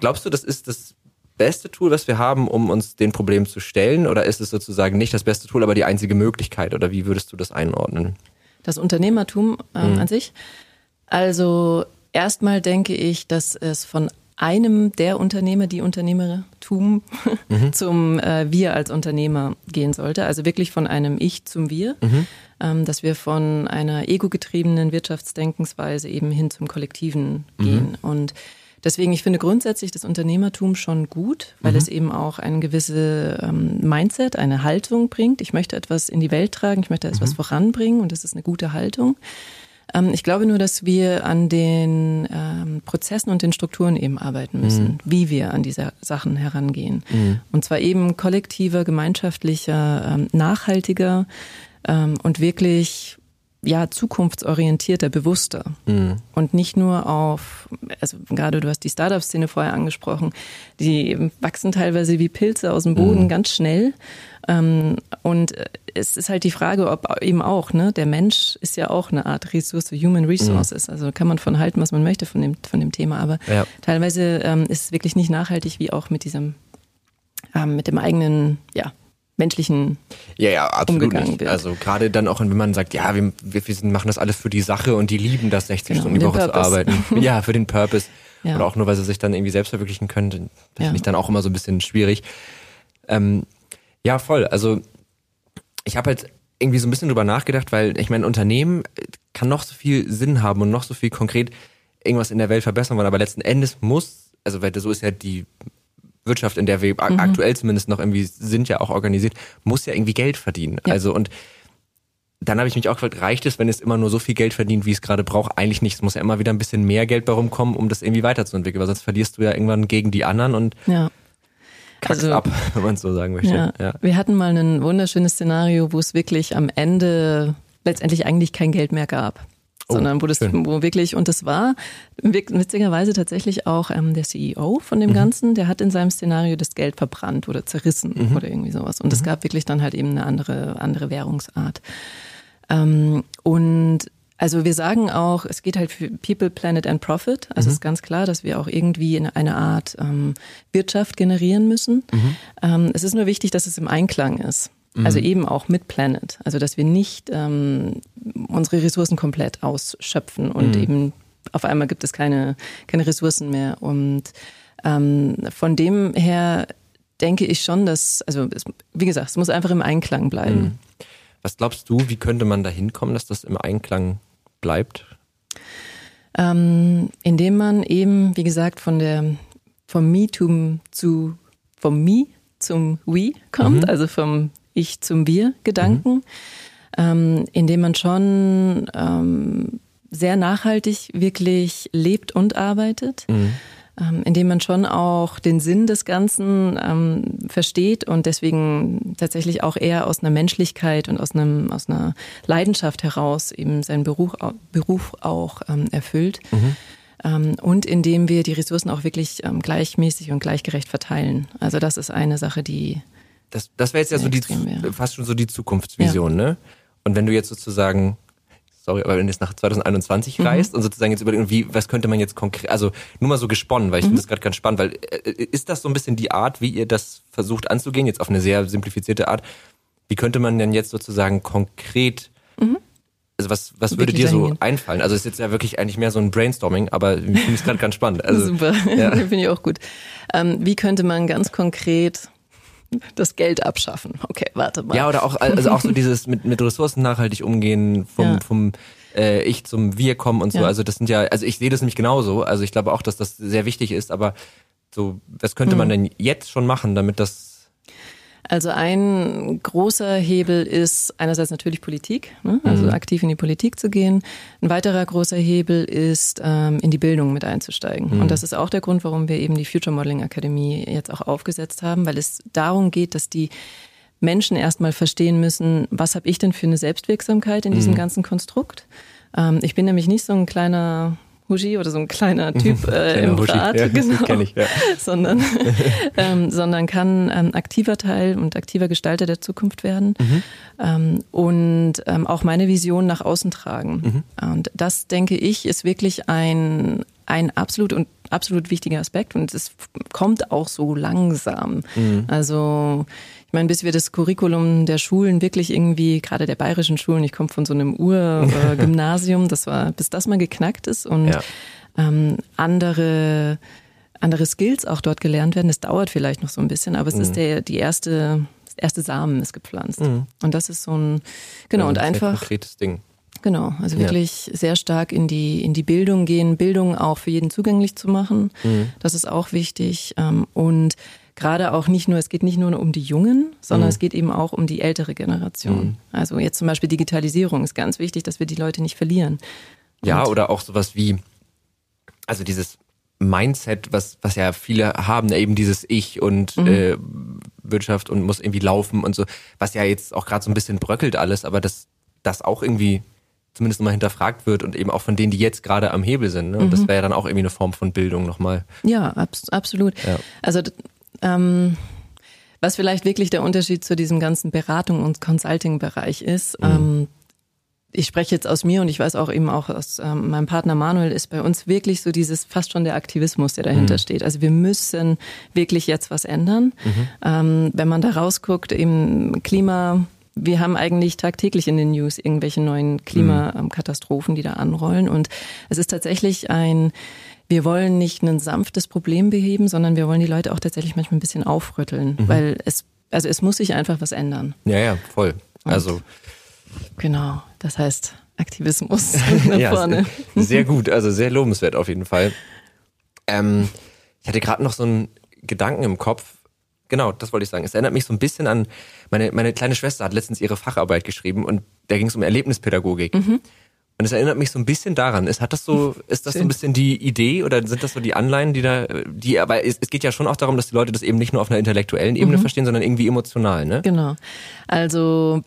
glaubst du, das ist das beste Tool, was wir haben, um uns den Problemen zu stellen? Oder ist es sozusagen nicht das beste Tool, aber die einzige Möglichkeit? Oder wie würdest du das einordnen? Das Unternehmertum äh, mhm. an sich? Also erstmal denke ich, dass es von einem der Unternehmer, die Unternehmertum, mhm. zum äh, Wir als Unternehmer gehen sollte. Also wirklich von einem Ich zum Wir, mhm. ähm, dass wir von einer ego-getriebenen Wirtschaftsdenkensweise eben hin zum Kollektiven mhm. gehen. Und Deswegen, ich finde grundsätzlich das Unternehmertum schon gut, weil mhm. es eben auch ein gewisse ähm, Mindset, eine Haltung bringt. Ich möchte etwas in die Welt tragen, ich möchte etwas mhm. voranbringen und das ist eine gute Haltung. Ähm, ich glaube nur, dass wir an den ähm, Prozessen und den Strukturen eben arbeiten müssen, mhm. wie wir an diese Sachen herangehen. Mhm. Und zwar eben kollektiver, gemeinschaftlicher, ähm, nachhaltiger ähm, und wirklich ja, zukunftsorientierter, bewusster. Mhm. Und nicht nur auf, also gerade du hast die Startup-Szene vorher angesprochen, die wachsen teilweise wie Pilze aus dem Boden mhm. ganz schnell. Ähm, und es ist halt die Frage, ob eben auch, ne, der Mensch ist ja auch eine Art Ressource, Human Resources. Mhm. Also kann man von halten, was man möchte von dem, von dem Thema. Aber ja. teilweise ähm, ist es wirklich nicht nachhaltig, wie auch mit diesem, ähm, mit dem eigenen, ja, menschlichen ja, ja, absolut umgegangen nicht. wird. Also gerade dann auch, wenn man sagt, ja, wir, wir machen das alles für die Sache und die lieben das, 60 genau, Stunden die Woche zu arbeiten. ja, für den Purpose. Ja. Oder auch nur, weil sie sich dann irgendwie selbst verwirklichen können. Das ja. finde ich dann auch immer so ein bisschen schwierig. Ähm, ja, voll. Also ich habe halt irgendwie so ein bisschen drüber nachgedacht, weil ich meine, Unternehmen kann noch so viel Sinn haben und noch so viel konkret irgendwas in der Welt verbessern wollen, aber letzten Endes muss, also weil so ist ja die Wirtschaft, in der wir mhm. aktuell zumindest noch irgendwie sind, ja auch organisiert, muss ja irgendwie Geld verdienen. Ja. Also und dann habe ich mich auch gefragt, reicht es, wenn es immer nur so viel Geld verdient, wie es gerade braucht? Eigentlich nicht. Es muss ja immer wieder ein bisschen mehr Geld bei rumkommen, um das irgendwie weiterzuentwickeln, weil sonst verlierst du ja irgendwann gegen die anderen und ja. kackst also, ab, wenn man es so sagen möchte. Ja. ja. Wir hatten mal ein wunderschönes Szenario, wo es wirklich am Ende letztendlich eigentlich kein Geld mehr gab. Oh, sondern wo das, schön. wo wirklich, und das war witzigerweise tatsächlich auch ähm, der CEO von dem mhm. Ganzen, der hat in seinem Szenario das Geld verbrannt oder zerrissen mhm. oder irgendwie sowas. Und es mhm. gab wirklich dann halt eben eine andere, andere Währungsart. Ähm, und also wir sagen auch, es geht halt für People, Planet and Profit. Also mhm. ist ganz klar, dass wir auch irgendwie in eine Art ähm, Wirtschaft generieren müssen. Mhm. Ähm, es ist nur wichtig, dass es im Einklang ist. Also mhm. eben auch mit Planet. Also dass wir nicht ähm, unsere Ressourcen komplett ausschöpfen und mhm. eben auf einmal gibt es keine, keine Ressourcen mehr. Und ähm, von dem her denke ich schon, dass, also es, wie gesagt, es muss einfach im Einklang bleiben. Mhm. Was glaubst du, wie könnte man da hinkommen, dass das im Einklang bleibt? Ähm, indem man eben, wie gesagt, von der vom Me to, zu vom Me zum We kommt, mhm. also vom ich zum Wir-Gedanken, mhm. ähm, indem man schon ähm, sehr nachhaltig wirklich lebt und arbeitet. Mhm. Ähm, indem man schon auch den Sinn des Ganzen ähm, versteht und deswegen tatsächlich auch eher aus einer Menschlichkeit und aus, einem, aus einer Leidenschaft heraus eben seinen Beruf, Beruf auch ähm, erfüllt. Mhm. Ähm, und indem wir die Ressourcen auch wirklich ähm, gleichmäßig und gleichgerecht verteilen. Also das ist eine Sache, die das, das wäre jetzt ja so die, fast schon so die Zukunftsvision, ja. ne? Und wenn du jetzt sozusagen, sorry, aber wenn du jetzt nach 2021 mhm. reist und sozusagen jetzt überlegen, wie, was könnte man jetzt konkret, also nur mal so gesponnen, weil ich mhm. finde das gerade ganz spannend, weil äh, ist das so ein bisschen die Art, wie ihr das versucht anzugehen, jetzt auf eine sehr simplifizierte Art? Wie könnte man denn jetzt sozusagen konkret mhm. Also was, was würde dir so einfallen? Also es ist jetzt ja wirklich eigentlich mehr so ein Brainstorming, aber ich finde es gerade ganz spannend. Also, Super, ja. finde ich auch gut. Ähm, wie könnte man ganz konkret das Geld abschaffen. Okay, warte mal. Ja, oder auch, also auch so dieses mit, mit Ressourcen nachhaltig umgehen, vom, ja. vom äh, Ich zum Wir kommen und so. Ja. Also das sind ja, also ich sehe das nämlich genauso. Also ich glaube auch, dass das sehr wichtig ist, aber so, was könnte man mhm. denn jetzt schon machen, damit das also ein großer Hebel ist einerseits natürlich Politik, ne? also mhm. aktiv in die Politik zu gehen. Ein weiterer großer Hebel ist, ähm, in die Bildung mit einzusteigen. Mhm. Und das ist auch der Grund, warum wir eben die Future Modeling Akademie jetzt auch aufgesetzt haben, weil es darum geht, dass die Menschen erstmal verstehen müssen, was habe ich denn für eine Selbstwirksamkeit in diesem mhm. ganzen Konstrukt. Ähm, ich bin nämlich nicht so ein kleiner Hushi oder so ein kleiner Typ äh, im Hushi. Rat, ja, genau, ich, ja. sondern, ähm, sondern kann ähm, aktiver Teil und aktiver Gestalter der Zukunft werden mhm. ähm, und ähm, auch meine Vision nach außen tragen. Mhm. Und das, denke ich, ist wirklich ein, ein absolut und absolut wichtiger Aspekt und es kommt auch so langsam. Mhm. Also ich meine, bis wir das Curriculum der Schulen wirklich irgendwie, gerade der bayerischen Schulen, ich komme von so einem Urgymnasium, das war, bis das mal geknackt ist und ja. ähm, andere andere Skills auch dort gelernt werden. Das dauert vielleicht noch so ein bisschen, aber es mhm. ist der die erste das erste Samen ist gepflanzt mhm. und das ist so ein genau ja, und einfach konkretes Ding. Genau, also wirklich ja. sehr stark in die, in die Bildung gehen, Bildung auch für jeden zugänglich zu machen. Mhm. Das ist auch wichtig. Ähm, und gerade auch nicht nur, es geht nicht nur um die Jungen, sondern mhm. es geht eben auch um die ältere Generation. Mhm. Also jetzt zum Beispiel Digitalisierung ist ganz wichtig, dass wir die Leute nicht verlieren. Und ja, oder auch sowas wie, also dieses Mindset, was, was ja viele haben, eben dieses Ich und mhm. äh, Wirtschaft und muss irgendwie laufen und so, was ja jetzt auch gerade so ein bisschen bröckelt alles, aber das, das auch irgendwie zumindest nochmal hinterfragt wird und eben auch von denen, die jetzt gerade am Hebel sind. Ne? Und mhm. das wäre ja dann auch irgendwie eine Form von Bildung nochmal. Ja, abs absolut. Ja. Also ähm, was vielleicht wirklich der Unterschied zu diesem ganzen Beratung- und Consulting-Bereich ist, mhm. ähm, ich spreche jetzt aus mir und ich weiß auch eben auch aus ähm, meinem Partner Manuel ist bei uns wirklich so dieses fast schon der Aktivismus, der dahinter mhm. steht. Also wir müssen wirklich jetzt was ändern. Mhm. Ähm, wenn man da rausguckt, eben Klima, wir haben eigentlich tagtäglich in den News irgendwelche neuen Klimakatastrophen, die da anrollen. Und es ist tatsächlich ein wir wollen nicht ein sanftes Problem beheben, sondern wir wollen die Leute auch tatsächlich manchmal ein bisschen aufrütteln, mhm. weil es, also es muss sich einfach was ändern. Ja, ja, voll. Also. Und genau, das heißt Aktivismus nach ja, vorne. Sehr gut, also sehr lobenswert auf jeden Fall. Ähm, ich hatte gerade noch so einen Gedanken im Kopf. Genau, das wollte ich sagen. Es erinnert mich so ein bisschen an, meine, meine kleine Schwester hat letztens ihre Facharbeit geschrieben und da ging es um Erlebnispädagogik. Mhm. Und es erinnert mich so ein bisschen daran. Ist, hat das so, ist das so ein bisschen die Idee oder sind das so die Anleihen, die da, die, aber es, es geht ja schon auch darum, dass die Leute das eben nicht nur auf einer intellektuellen Ebene mhm. verstehen, sondern irgendwie emotional, ne? Genau. Also,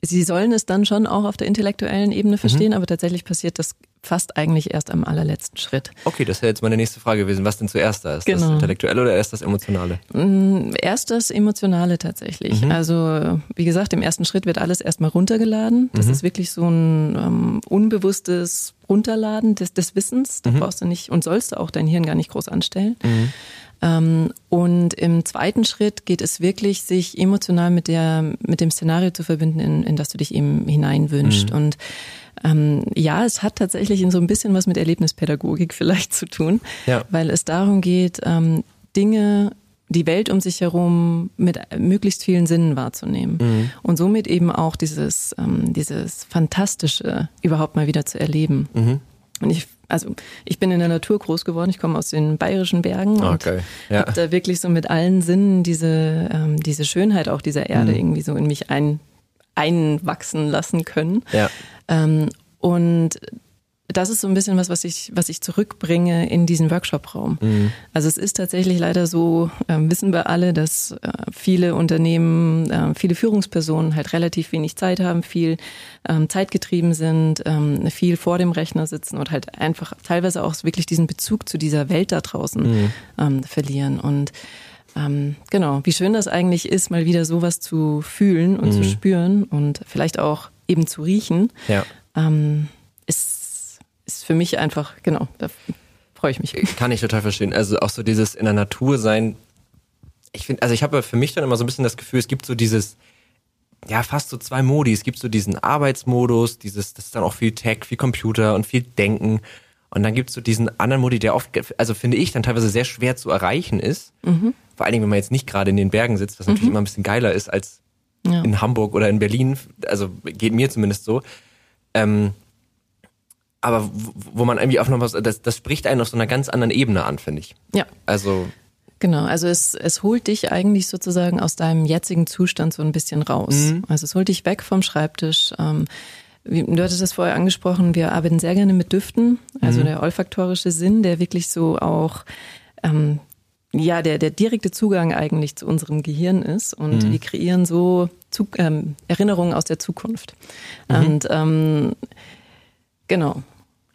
sie sollen es dann schon auch auf der intellektuellen Ebene mhm. verstehen, mhm. aber tatsächlich passiert das fast eigentlich erst am allerletzten Schritt. Okay, das wäre jetzt meine nächste Frage gewesen. Was denn zuerst da? Ist genau. das Intellektuelle oder erst das Emotionale? Mm, erst das Emotionale tatsächlich. Mhm. Also wie gesagt, im ersten Schritt wird alles erstmal runtergeladen. Das mhm. ist wirklich so ein ähm, unbewusstes Runterladen des, des Wissens. Da mhm. brauchst du nicht und sollst du auch dein Hirn gar nicht groß anstellen. Mhm. Ähm, und im zweiten Schritt geht es wirklich, sich emotional mit der mit dem Szenario zu verbinden, in, in das du dich eben hineinwünscht. Mhm. Und ähm, ja, es hat tatsächlich in so ein bisschen was mit Erlebnispädagogik vielleicht zu tun, ja. weil es darum geht, ähm, Dinge die Welt um sich herum mit möglichst vielen Sinnen wahrzunehmen mhm. und somit eben auch dieses, ähm, dieses Fantastische überhaupt mal wieder zu erleben. Mhm. Und ich, also ich bin in der Natur groß geworden, ich komme aus den bayerischen Bergen okay. und ja. habe da wirklich so mit allen Sinnen diese, ähm, diese Schönheit auch dieser Erde mhm. irgendwie so in mich ein, einwachsen lassen können. Ja. Ähm, und das ist so ein bisschen was, was ich, was ich zurückbringe in diesen Workshop-Raum. Mhm. Also es ist tatsächlich leider so, äh, wissen wir alle, dass äh, viele Unternehmen, äh, viele Führungspersonen halt relativ wenig Zeit haben, viel ähm, zeitgetrieben sind, ähm, viel vor dem Rechner sitzen und halt einfach teilweise auch wirklich diesen Bezug zu dieser Welt da draußen mhm. ähm, verlieren. Und ähm, genau, wie schön das eigentlich ist, mal wieder sowas zu fühlen und mhm. zu spüren und vielleicht auch eben zu riechen, ja. ähm, ist, ist für mich einfach, genau, da freue ich mich. Kann ich total verstehen. Also auch so dieses in der Natur sein. Ich finde, also ich habe für mich dann immer so ein bisschen das Gefühl, es gibt so dieses, ja, fast so zwei Modi. Es gibt so diesen Arbeitsmodus, dieses, das ist dann auch viel Tech, viel Computer und viel Denken. Und dann gibt es so diesen anderen Modi, der oft, also finde ich, dann teilweise sehr schwer zu erreichen ist. Mhm. Vor allen Dingen, wenn man jetzt nicht gerade in den Bergen sitzt, was mhm. natürlich immer ein bisschen geiler ist als ja. in Hamburg oder in Berlin. Also geht mir zumindest so. Ähm, aber wo man irgendwie auch noch was, das, das spricht einen auf so einer ganz anderen Ebene an, finde ich. Ja. Also. Genau, also es, es holt dich eigentlich sozusagen aus deinem jetzigen Zustand so ein bisschen raus. Mhm. Also es holt dich weg vom Schreibtisch. Ähm, Du hattest das vorher angesprochen, wir arbeiten sehr gerne mit Düften, also mhm. der olfaktorische Sinn, der wirklich so auch ähm, ja, der, der direkte Zugang eigentlich zu unserem Gehirn ist und mhm. wir kreieren so zu, ähm, Erinnerungen aus der Zukunft. Mhm. Und ähm, genau,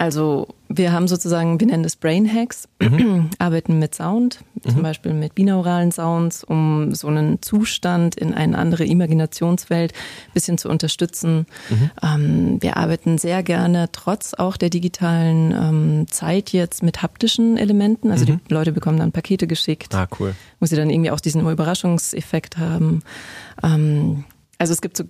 also wir haben sozusagen, wir nennen das Brain Hacks, mhm. arbeiten mit Sound, zum mhm. Beispiel mit binauralen Sounds, um so einen Zustand in eine andere Imaginationswelt ein bisschen zu unterstützen. Mhm. Ähm, wir arbeiten sehr gerne, trotz auch der digitalen ähm, Zeit jetzt mit haptischen Elementen. Also die mhm. Leute bekommen dann Pakete geschickt, ah, cool. wo sie dann irgendwie auch diesen Überraschungseffekt haben. Ähm, also es gibt so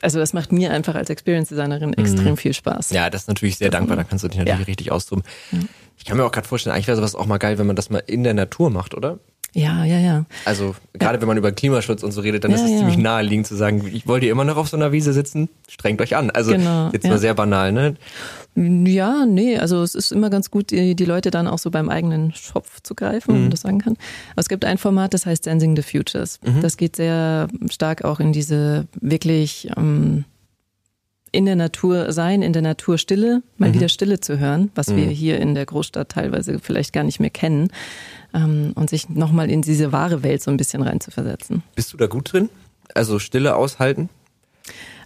also das macht mir einfach als Experience Designerin extrem mhm. viel Spaß. Ja, das ist natürlich sehr dankbar, da kannst du dich natürlich ja. richtig austoben. Ja. Ich kann mir auch gerade vorstellen, eigentlich wäre sowas auch mal geil, wenn man das mal in der Natur macht, oder? Ja, ja, ja. Also gerade ja. wenn man über Klimaschutz und so redet, dann ja, ist es ja. ziemlich naheliegend zu sagen, ich wollte immer noch auf so einer Wiese sitzen, strengt euch an. Also genau, jetzt mal sehr banal, ne? Ja, nee, also es ist immer ganz gut, die, die Leute dann auch so beim eigenen Schopf zu greifen, wenn man mhm. das sagen kann. Aber es gibt ein Format, das heißt Sensing the Futures. Mhm. Das geht sehr stark auch in diese wirklich ähm, in der Natur sein, in der Natur Stille, mal mhm. wieder Stille zu hören, was mhm. wir hier in der Großstadt teilweise vielleicht gar nicht mehr kennen, ähm, und sich nochmal in diese wahre Welt so ein bisschen reinzuversetzen. Bist du da gut drin? Also Stille aushalten?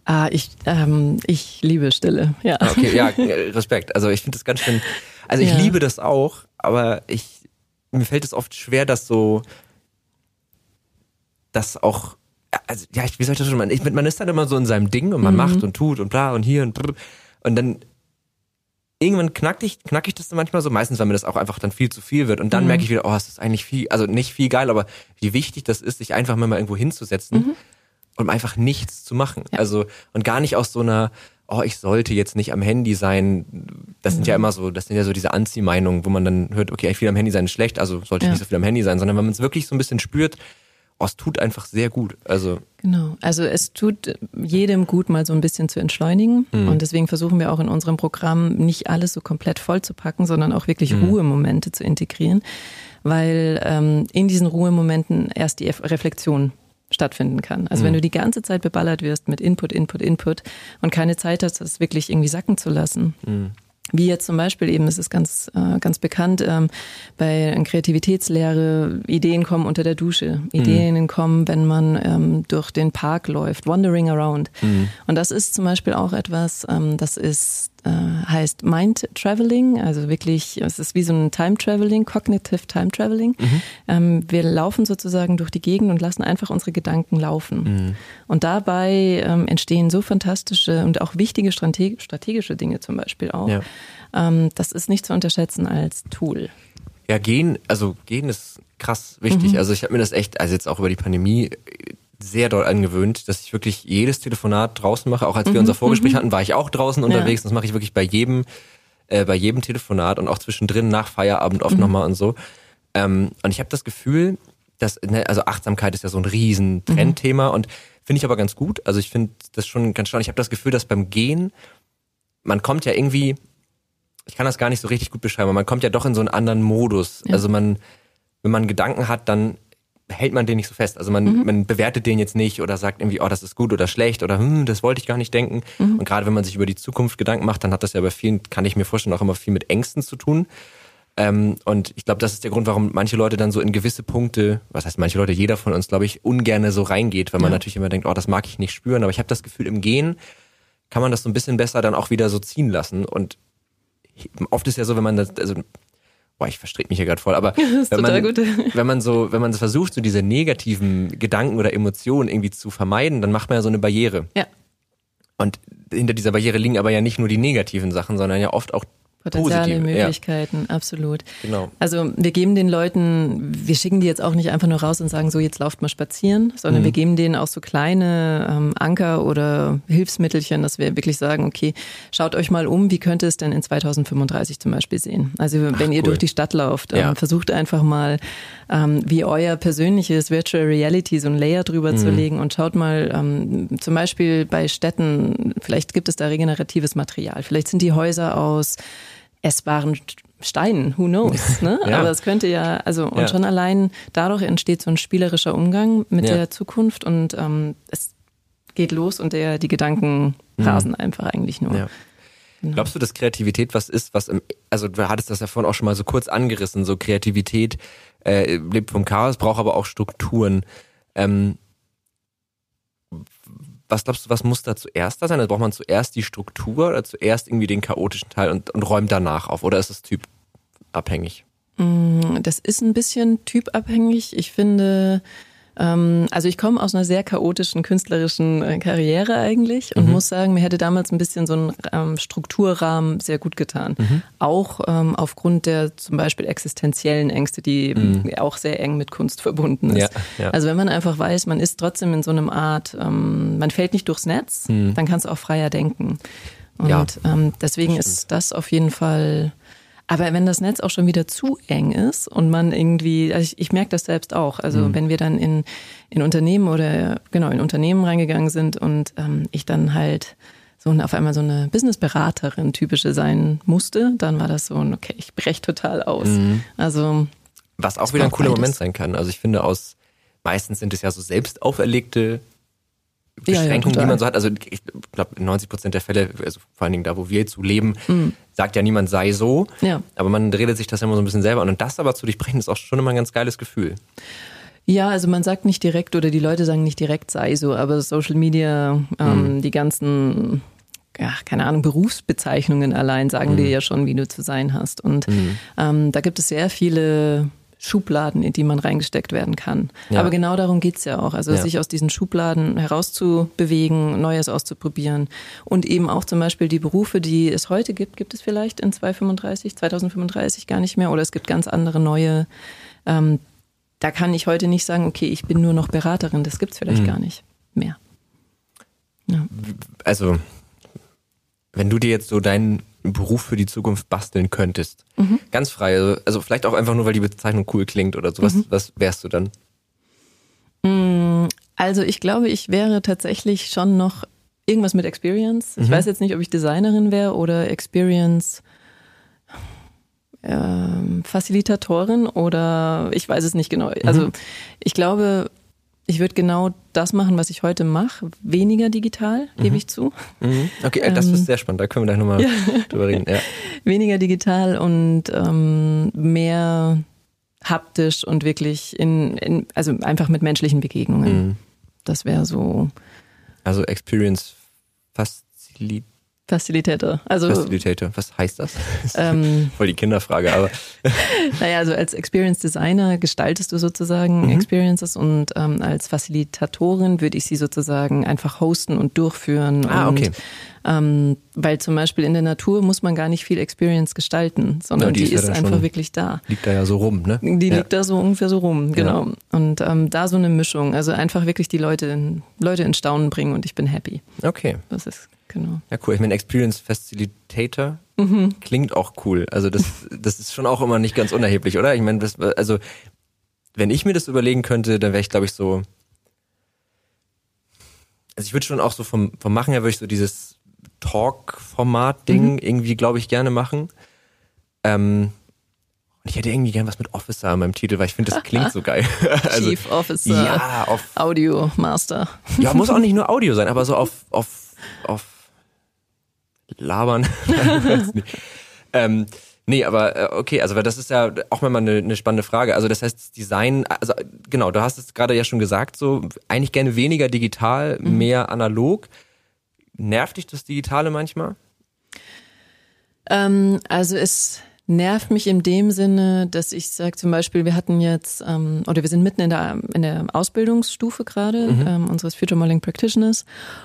Ah, ich, ähm, ich liebe Stille, ja. Ah, okay, ja, Respekt. Also ich finde das ganz schön, also ich ja. liebe das auch, aber ich, mir fällt es oft schwer, dass so, das auch also ja, wie soll ich das schon mal? Ich, man ist dann immer so in seinem Ding und man mhm. macht und tut und bla und hier und brr. und dann irgendwann knackt ich, knack ich das dann manchmal so, meistens, weil mir das auch einfach dann viel zu viel wird und dann mhm. merke ich wieder, oh, es ist eigentlich viel, also nicht viel geil, aber wie wichtig das ist, sich einfach mal irgendwo hinzusetzen mhm. und einfach nichts zu machen. Ja. Also und gar nicht aus so einer oh, ich sollte jetzt nicht am Handy sein. Das sind ja mhm. immer so, das sind ja so diese Anziehmeinungen, wo man dann hört, okay, viel am Handy sein ist schlecht, also sollte ich ja. nicht so viel am Handy sein, sondern wenn man es wirklich so ein bisschen spürt, oh, es tut einfach sehr gut. Also genau, also es tut jedem gut, mal so ein bisschen zu entschleunigen. Mhm. Und deswegen versuchen wir auch in unserem Programm nicht alles so komplett voll zu packen, sondern auch wirklich mhm. Ruhemomente zu integrieren, weil ähm, in diesen Ruhemomenten erst die Reflexion stattfinden kann. Also mhm. wenn du die ganze Zeit beballert wirst mit Input, Input, Input und keine Zeit hast, das wirklich irgendwie sacken zu lassen, mhm. Wie jetzt zum Beispiel eben, es ist ganz, äh, ganz bekannt, ähm, bei Kreativitätslehre, Ideen kommen unter der Dusche, Ideen mhm. kommen, wenn man ähm, durch den Park läuft, wandering around. Mhm. Und das ist zum Beispiel auch etwas, ähm, das ist äh, heißt Mind Traveling, also wirklich, es ist wie so ein Time Traveling, Cognitive Time Traveling. Mhm. Ähm, wir laufen sozusagen durch die Gegend und lassen einfach unsere Gedanken laufen. Mhm. Und dabei ähm, entstehen so fantastische und auch wichtige strategische Dinge zum Beispiel auch. Ja. Ähm, das ist nicht zu unterschätzen als Tool. Ja, gehen, also gehen ist krass wichtig. Mhm. Also ich habe mir das echt, also jetzt auch über die Pandemie sehr doll angewöhnt, dass ich wirklich jedes Telefonat draußen mache. Auch als wir mhm, unser Vorgespräch mhm. hatten, war ich auch draußen unterwegs. Ja. Das mache ich wirklich bei jedem, äh, bei jedem Telefonat und auch zwischendrin nach Feierabend oft mhm. nochmal und so. Ähm, und ich habe das Gefühl, dass, ne, also Achtsamkeit ist ja so ein riesen mhm. Trendthema und finde ich aber ganz gut. Also ich finde das schon ganz stark. Ich habe das Gefühl, dass beim Gehen, man kommt ja irgendwie, ich kann das gar nicht so richtig gut beschreiben, aber man kommt ja doch in so einen anderen Modus. Ja. Also man, wenn man Gedanken hat, dann hält man den nicht so fest. Also man, mhm. man bewertet den jetzt nicht oder sagt irgendwie, oh, das ist gut oder schlecht oder hm, das wollte ich gar nicht denken. Mhm. Und gerade wenn man sich über die Zukunft Gedanken macht, dann hat das ja bei vielen, kann ich mir vorstellen, auch immer viel mit Ängsten zu tun. Ähm, und ich glaube, das ist der Grund, warum manche Leute dann so in gewisse Punkte, was heißt manche Leute, jeder von uns, glaube ich, ungerne so reingeht, weil man natürlich immer denkt, oh, das mag ich nicht spüren. Aber ich habe das Gefühl, im Gehen kann man das so ein bisschen besser dann auch wieder so ziehen lassen. Und oft ist ja so, wenn man das, also boah, ich verstricke mich hier gerade voll, aber wenn man, wenn man so, wenn man versucht, so diese negativen Gedanken oder Emotionen irgendwie zu vermeiden, dann macht man ja so eine Barriere. Ja. Und hinter dieser Barriere liegen aber ja nicht nur die negativen Sachen, sondern ja oft auch Potenziale, Positive, Möglichkeiten, ja. absolut. Genau. Also wir geben den Leuten, wir schicken die jetzt auch nicht einfach nur raus und sagen, so jetzt lauft mal spazieren, sondern mhm. wir geben denen auch so kleine ähm, Anker oder Hilfsmittelchen, dass wir wirklich sagen, okay, schaut euch mal um, wie könnte es denn in 2035 zum Beispiel sehen? Also Ach, wenn ihr durch die Stadt lauft, ähm, ja. versucht einfach mal, ähm, wie euer persönliches Virtual Reality so ein Layer drüber mhm. zu legen und schaut mal ähm, zum Beispiel bei Städten, vielleicht gibt es da regeneratives Material, vielleicht sind die Häuser aus essbaren Steinen, who knows, ne? ja. Aber es könnte ja, also und ja. schon allein dadurch entsteht so ein spielerischer Umgang mit ja. der Zukunft und ähm, es geht los und der, die Gedanken mhm. rasen einfach eigentlich nur. Genau. Glaubst du, dass Kreativität was ist, was im, also du hattest das ja vorhin auch schon mal so kurz angerissen, so Kreativität äh, lebt vom Chaos, braucht aber auch Strukturen. Ähm, was glaubst du, was muss da zuerst da sein? Also braucht man zuerst die Struktur oder zuerst irgendwie den chaotischen Teil und, und räumt danach auf? Oder ist es typabhängig? Mm, das ist ein bisschen typabhängig. Ich finde, also ich komme aus einer sehr chaotischen künstlerischen äh, Karriere eigentlich und mhm. muss sagen, mir hätte damals ein bisschen so ein ähm, Strukturrahmen sehr gut getan. Mhm. Auch ähm, aufgrund der zum Beispiel existenziellen Ängste, die mhm. auch sehr eng mit Kunst verbunden ist. Ja, ja. Also wenn man einfach weiß, man ist trotzdem in so einem Art, ähm, man fällt nicht durchs Netz, mhm. dann kannst du auch freier denken. Und ja, ähm, deswegen ist das auf jeden Fall aber wenn das Netz auch schon wieder zu eng ist und man irgendwie, also ich, ich merke das selbst auch, also mhm. wenn wir dann in, in Unternehmen oder genau in Unternehmen reingegangen sind und ähm, ich dann halt so auf einmal so eine Businessberaterin typische sein musste, dann war das so ein, okay, ich breche total aus. Mhm. Also was auch wieder ein cooler beides. Moment sein kann. Also ich finde aus meistens sind es ja so selbst auferlegte Beschränkungen, ja, ja, die man so hat. Also ich glaube, 90 Prozent der Fälle, also vor allen Dingen da, wo wir jetzt so leben, mhm. sagt ja niemand sei so. Ja. Aber man redet sich das ja immer so ein bisschen selber an. Und das aber zu durchbrechen, ist auch schon immer ein ganz geiles Gefühl. Ja, also man sagt nicht direkt oder die Leute sagen nicht direkt sei so, aber Social Media, ähm, mhm. die ganzen, ja, keine Ahnung, Berufsbezeichnungen allein sagen mhm. dir ja schon, wie du zu sein hast. Und mhm. ähm, da gibt es sehr viele Schubladen, in die man reingesteckt werden kann. Ja. Aber genau darum geht's ja auch. Also ja. sich aus diesen Schubladen herauszubewegen, Neues auszuprobieren. Und eben auch zum Beispiel die Berufe, die es heute gibt, gibt es vielleicht in 2035, 2035 gar nicht mehr. Oder es gibt ganz andere neue. Ähm, da kann ich heute nicht sagen, okay, ich bin nur noch Beraterin. Das gibt's vielleicht mhm. gar nicht mehr. Ja. Also, wenn du dir jetzt so deinen Beruf für die Zukunft basteln könntest. Mhm. Ganz frei. Also, also, vielleicht auch einfach nur, weil die Bezeichnung cool klingt oder sowas. Mhm. Was wärst du dann? Mm, also ich glaube, ich wäre tatsächlich schon noch irgendwas mit Experience. Ich mhm. weiß jetzt nicht, ob ich Designerin wäre oder Experience ähm, Facilitatorin oder ich weiß es nicht genau. Also mhm. ich glaube, ich würde genau das machen, was ich heute mache, weniger digital, mhm. gebe ich zu. Mhm. Okay, das ist ähm, sehr spannend, da können wir gleich nochmal ja. drüber reden. Ja. Weniger digital und ähm, mehr haptisch und wirklich in, in, also einfach mit menschlichen Begegnungen. Mhm. Das wäre so. Also Experience Facilitator. Facilitator. Also, Facilitator, was heißt das? Ähm, Voll die Kinderfrage, aber. naja, also als Experience Designer gestaltest du sozusagen mhm. Experiences und ähm, als Facilitatorin würde ich sie sozusagen einfach hosten und durchführen. Ah, und, okay. Ähm, weil zum Beispiel in der Natur muss man gar nicht viel Experience gestalten, sondern ja, die, die, ist, ja einfach wirklich da. Liegt da ja so rum, ne? Die ja. liegt da so ungefähr so rum, genau. Und ähm, da so eine Mischung, also einfach wirklich die Leute, in, Leute in Staunen bringen und ich bin happy. Okay. Das ist genau. Ja, cool. Ich meine, Experience Facilitator mhm. klingt auch cool. Also das, das ist schon auch immer nicht ganz unerheblich, oder? Ich meine, das, also wenn ich mir das überlegen könnte, dann wäre ich, glaube ich, so. Also ich würde schon auch so vom, vom Machen her würde ich so dieses Talk-Format-Ding mhm. irgendwie, glaube ich, gerne machen. Ähm, und ich hätte irgendwie gern was mit Officer in meinem Titel, weil ich finde, das klingt so geil. also, Chief Officer. Ja, auf Audio Master. ja, muss auch nicht nur Audio sein, aber so auf, auf, auf labern. ähm, nee, aber äh, okay, also das ist ja auch mal eine, eine spannende Frage. Also das heißt, Design, also genau, du hast es gerade ja schon gesagt, so eigentlich gerne weniger digital, mhm. mehr analog. Nervt dich das Digitale manchmal? Ähm, also es nervt mich in dem Sinne, dass ich sage zum Beispiel, wir hatten jetzt, ähm, oder wir sind mitten in der, in der Ausbildungsstufe gerade mhm. ähm, unseres Future Modeling Practitioners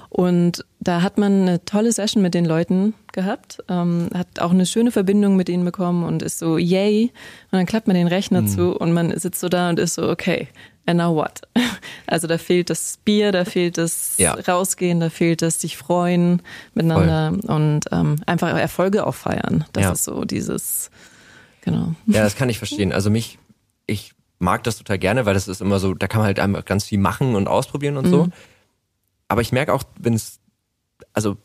und da hat man eine tolle Session mit den Leuten gehabt, ähm, hat auch eine schöne Verbindung mit ihnen bekommen und ist so, yay, und dann klappt man den Rechner mhm. zu und man sitzt so da und ist so, okay, and now what? Also da fehlt das Bier, da fehlt das ja. Rausgehen, da fehlt das sich freuen miteinander Voll. und ähm, einfach Erfolge auch feiern. Das ja. ist so dieses, genau. Ja, das kann ich verstehen. Also mich, ich mag das total gerne, weil das ist immer so, da kann man halt einfach ganz viel machen und ausprobieren und mhm. so. Aber ich merke auch, wenn es, also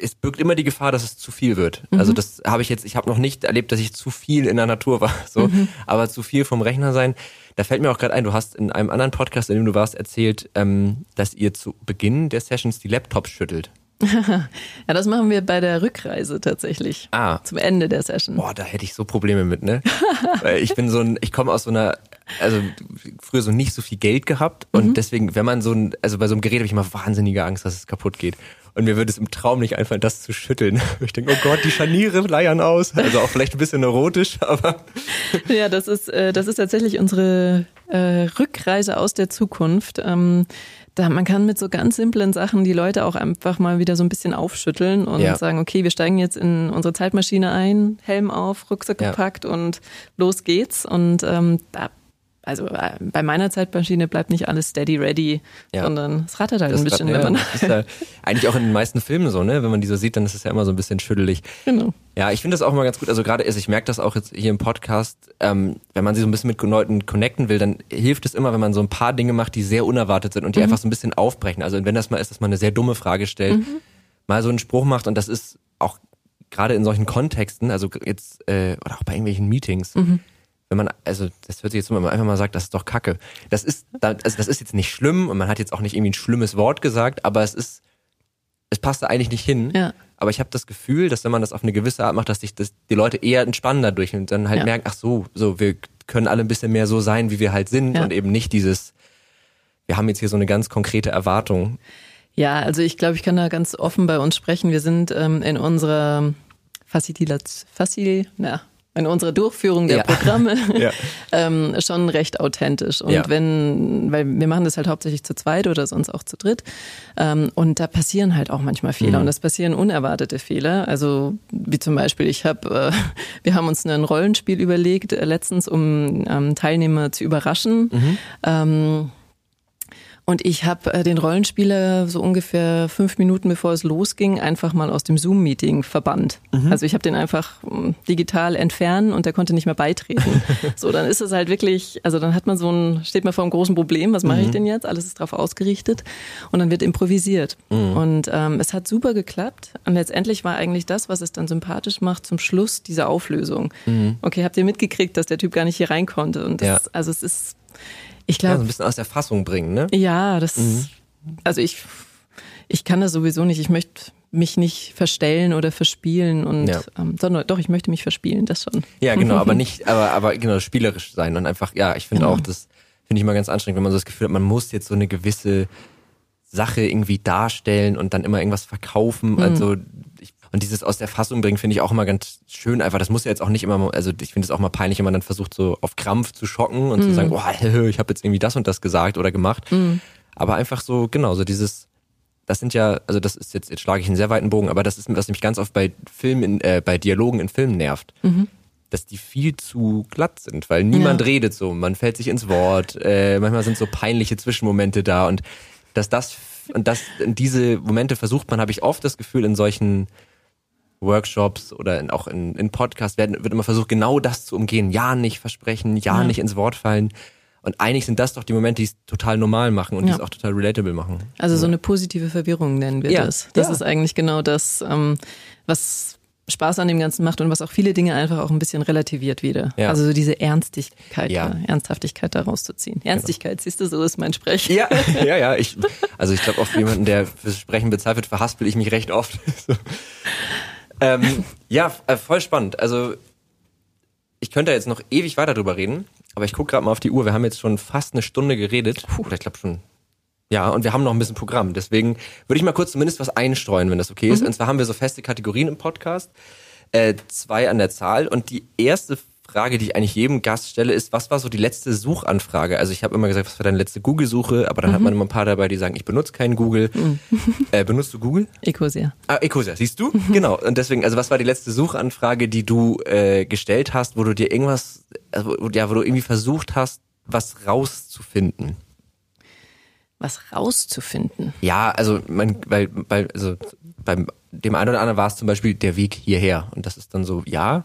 es birgt immer die Gefahr, dass es zu viel wird. Mhm. Also das habe ich jetzt, ich habe noch nicht erlebt, dass ich zu viel in der Natur war, so, mhm. aber zu viel vom Rechner sein. Da fällt mir auch gerade ein, du hast in einem anderen Podcast, in dem du warst, erzählt, ähm, dass ihr zu Beginn der Sessions die Laptops schüttelt. ja, das machen wir bei der Rückreise tatsächlich. Ah. Zum Ende der Session. Boah, da hätte ich so Probleme mit, ne? Weil ich bin so ein, ich komme aus so einer, also früher so nicht so viel Geld gehabt und mhm. deswegen, wenn man so ein, also bei so einem Gerät habe ich immer wahnsinnige Angst, dass es kaputt geht. Und mir würde es im Traum nicht einfallen, das zu schütteln. Ich denke, oh Gott, die Scharniere leiern aus. Also auch vielleicht ein bisschen neurotisch, aber. Ja, das ist, äh, das ist tatsächlich unsere äh, Rückreise aus der Zukunft. Da, man kann mit so ganz simplen Sachen die Leute auch einfach mal wieder so ein bisschen aufschütteln und ja. sagen, okay, wir steigen jetzt in unsere Zeitmaschine ein, Helm auf, Rucksack ja. gepackt und los geht's. Und ähm, da also äh, bei meiner Zeitmaschine bleibt nicht alles steady ready, ja. sondern es rattert halt das ein bisschen, ja, wenn man. Das ist ja eigentlich auch in den meisten Filmen so, ne? Wenn man die so sieht, dann ist es ja immer so ein bisschen schüttelig. Genau. Ja, ich finde das auch mal ganz gut. Also gerade, ich merke das auch jetzt hier im Podcast, ähm, wenn man sich so ein bisschen mit Leuten connecten will, dann hilft es immer, wenn man so ein paar Dinge macht, die sehr unerwartet sind und die mhm. einfach so ein bisschen aufbrechen. Also wenn das mal ist, dass man eine sehr dumme Frage stellt, mhm. mal so einen Spruch macht und das ist auch gerade in solchen Kontexten, also jetzt äh, oder auch bei irgendwelchen Meetings. Mhm wenn man, also das hört sich jetzt so, wenn man einfach mal sagt, das ist doch Kacke. Das ist, also das ist jetzt nicht schlimm und man hat jetzt auch nicht irgendwie ein schlimmes Wort gesagt, aber es ist, es passt da eigentlich nicht hin. Ja. Aber ich habe das Gefühl, dass wenn man das auf eine gewisse Art macht, dass sich das, die Leute eher entspannen dadurch und dann halt ja. merken, ach so, so, wir können alle ein bisschen mehr so sein, wie wir halt sind ja. und eben nicht dieses, wir haben jetzt hier so eine ganz konkrete Erwartung. Ja, also ich glaube, ich kann da ganz offen bei uns sprechen. Wir sind ähm, in unserer Facilitat, Facil, na, in unserer Durchführung der ja. Programme ja. ähm, schon recht authentisch. Und ja. wenn, weil wir machen das halt hauptsächlich zu zweit oder sonst auch zu dritt. Ähm, und da passieren halt auch manchmal Fehler. Mhm. Und es passieren unerwartete Fehler. Also wie zum Beispiel, ich habe, äh, wir haben uns ein Rollenspiel überlegt, äh, letztens, um ähm, Teilnehmer zu überraschen. Mhm. Und ich habe äh, den Rollenspieler so ungefähr fünf Minuten bevor es losging einfach mal aus dem Zoom-Meeting verbannt. Mhm. Also ich habe den einfach hm, digital entfernen und der konnte nicht mehr beitreten. so, dann ist es halt wirklich, also dann hat man so ein, steht man vor einem großen Problem, was mache mhm. ich denn jetzt? Alles ist darauf ausgerichtet und dann wird improvisiert. Mhm. Und ähm, es hat super geklappt. Und letztendlich war eigentlich das, was es dann sympathisch macht, zum Schluss diese Auflösung. Mhm. Okay, habt ihr mitgekriegt, dass der Typ gar nicht hier rein konnte? Und das, ja. also es ist ich glaube. Ja, so ein bisschen aus der Fassung bringen, ne? Ja, das, mhm. also ich, ich kann das sowieso nicht. Ich möchte mich nicht verstellen oder verspielen und ja. ähm, sondern doch, ich möchte mich verspielen, das schon. Ja, genau, aber nicht, aber, aber genau, spielerisch sein und einfach, ja, ich finde genau. auch, das finde ich mal ganz anstrengend, wenn man so das Gefühl hat, man muss jetzt so eine gewisse Sache irgendwie darstellen und dann immer irgendwas verkaufen. Mhm. Also ich und dieses aus der Fassung bringen finde ich auch immer ganz schön. Einfach, das muss ja jetzt auch nicht immer, also ich finde es auch mal peinlich, wenn man dann versucht, so auf Krampf zu schocken und mhm. zu sagen, boah, ich habe jetzt irgendwie das und das gesagt oder gemacht. Mhm. Aber einfach so, genau, so dieses, das sind ja, also das ist jetzt, jetzt schlage ich einen sehr weiten Bogen, aber das ist, was mich ganz oft bei Filmen, äh, bei Dialogen in Filmen nervt. Mhm. Dass die viel zu glatt sind, weil niemand ja. redet so, man fällt sich ins Wort, äh, manchmal sind so peinliche Zwischenmomente da und dass das und das diese Momente versucht man, habe ich oft das Gefühl in solchen Workshops oder in, auch in, in Podcasts werden, wird immer versucht, genau das zu umgehen. Ja, nicht versprechen, ja, ja. nicht ins Wort fallen. Und eigentlich sind das doch die Momente, die es total normal machen und ja. die es auch total relatable machen. Also so eine positive Verwirrung nennen wir ja. das. Das ist eigentlich genau das, ähm, was Spaß an dem Ganzen macht und was auch viele Dinge einfach auch ein bisschen relativiert wieder. Ja. Also so diese Ernstigkeit, ja. Ernsthaftigkeit daraus zu ziehen. Ernstigkeit, genau. siehst du, so ist mein Sprech. Ja, ja, ja. Ich, also ich glaube, auch für jemanden, der fürs Sprechen bezahlt wird, verhaspel ich mich recht oft. ähm, ja, äh, voll spannend. Also ich könnte jetzt noch ewig weiter drüber reden, aber ich gucke gerade mal auf die Uhr. Wir haben jetzt schon fast eine Stunde geredet. Puh, ich glaube schon. Ja, und wir haben noch ein bisschen Programm. Deswegen würde ich mal kurz zumindest was einstreuen, wenn das okay ist. Mhm. Und zwar haben wir so feste Kategorien im Podcast. Äh, zwei an der Zahl. Und die erste Frage, die ich eigentlich jedem Gast stelle, ist, was war so die letzte Suchanfrage? Also ich habe immer gesagt, was war deine letzte Google-Suche? Aber dann mhm. hat man immer ein paar dabei, die sagen, ich benutze keinen Google. Mhm. Äh, benutzt du Google? Ecosia. Ah, Ecosia, siehst du? Mhm. Genau. Und deswegen, also was war die letzte Suchanfrage, die du äh, gestellt hast, wo du dir irgendwas, also, ja, wo du irgendwie versucht hast, was rauszufinden? Was rauszufinden? Ja, also man, weil, weil, also beim dem einen oder anderen war es zum Beispiel der Weg hierher. Und das ist dann so, ja,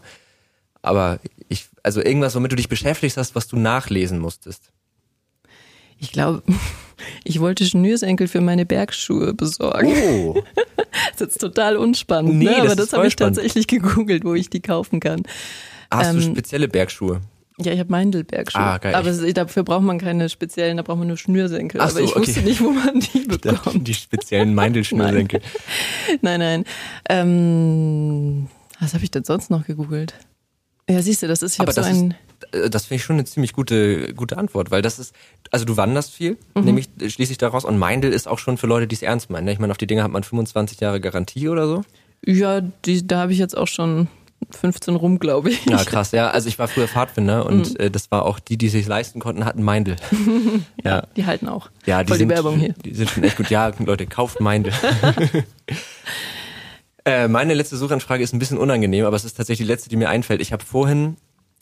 aber ich, also irgendwas, womit du dich beschäftigt hast, was du nachlesen musstest. Ich glaube, ich wollte Schnürsenkel für meine Bergschuhe besorgen. Oh. das ist jetzt total unspannend, nee, ne? aber das, das habe ich tatsächlich gegoogelt, wo ich die kaufen kann. Hast ähm, du spezielle Bergschuhe? Ja, ich habe Meindelbergschuhe. Ah, geil. Aber dafür braucht man keine speziellen, da braucht man nur Schnürsenkel. Ach so, aber ich okay. wusste nicht, wo man die bekommt. Die speziellen Meindelschnürsenkel. nein, nein. nein. Ähm, was habe ich denn sonst noch gegoogelt? Ja, siehst du, das ist ja so ein. Ist, äh, das finde ich schon eine ziemlich gute, gute Antwort, weil das ist, also du wanderst viel, mhm. nämlich äh, schließlich daraus, und Meindl ist auch schon für Leute, die es ernst meinen. Ne? Ich meine, auf die Dinge hat man 25 Jahre Garantie oder so. Ja, die, da habe ich jetzt auch schon 15 rum, glaube ich. Ja, krass, ja. Also ich war früher Pfadfinder und mhm. äh, das war auch die, die sich leisten konnten, hatten Meindl. ja, ja, die halten auch. Ja, die, Voll sind, die Werbung hier. Die sind schon echt gut. Ja, Leute, kauft Meindl. Äh, meine letzte Suchanfrage ist ein bisschen unangenehm, aber es ist tatsächlich die letzte, die mir einfällt. Ich habe vorhin,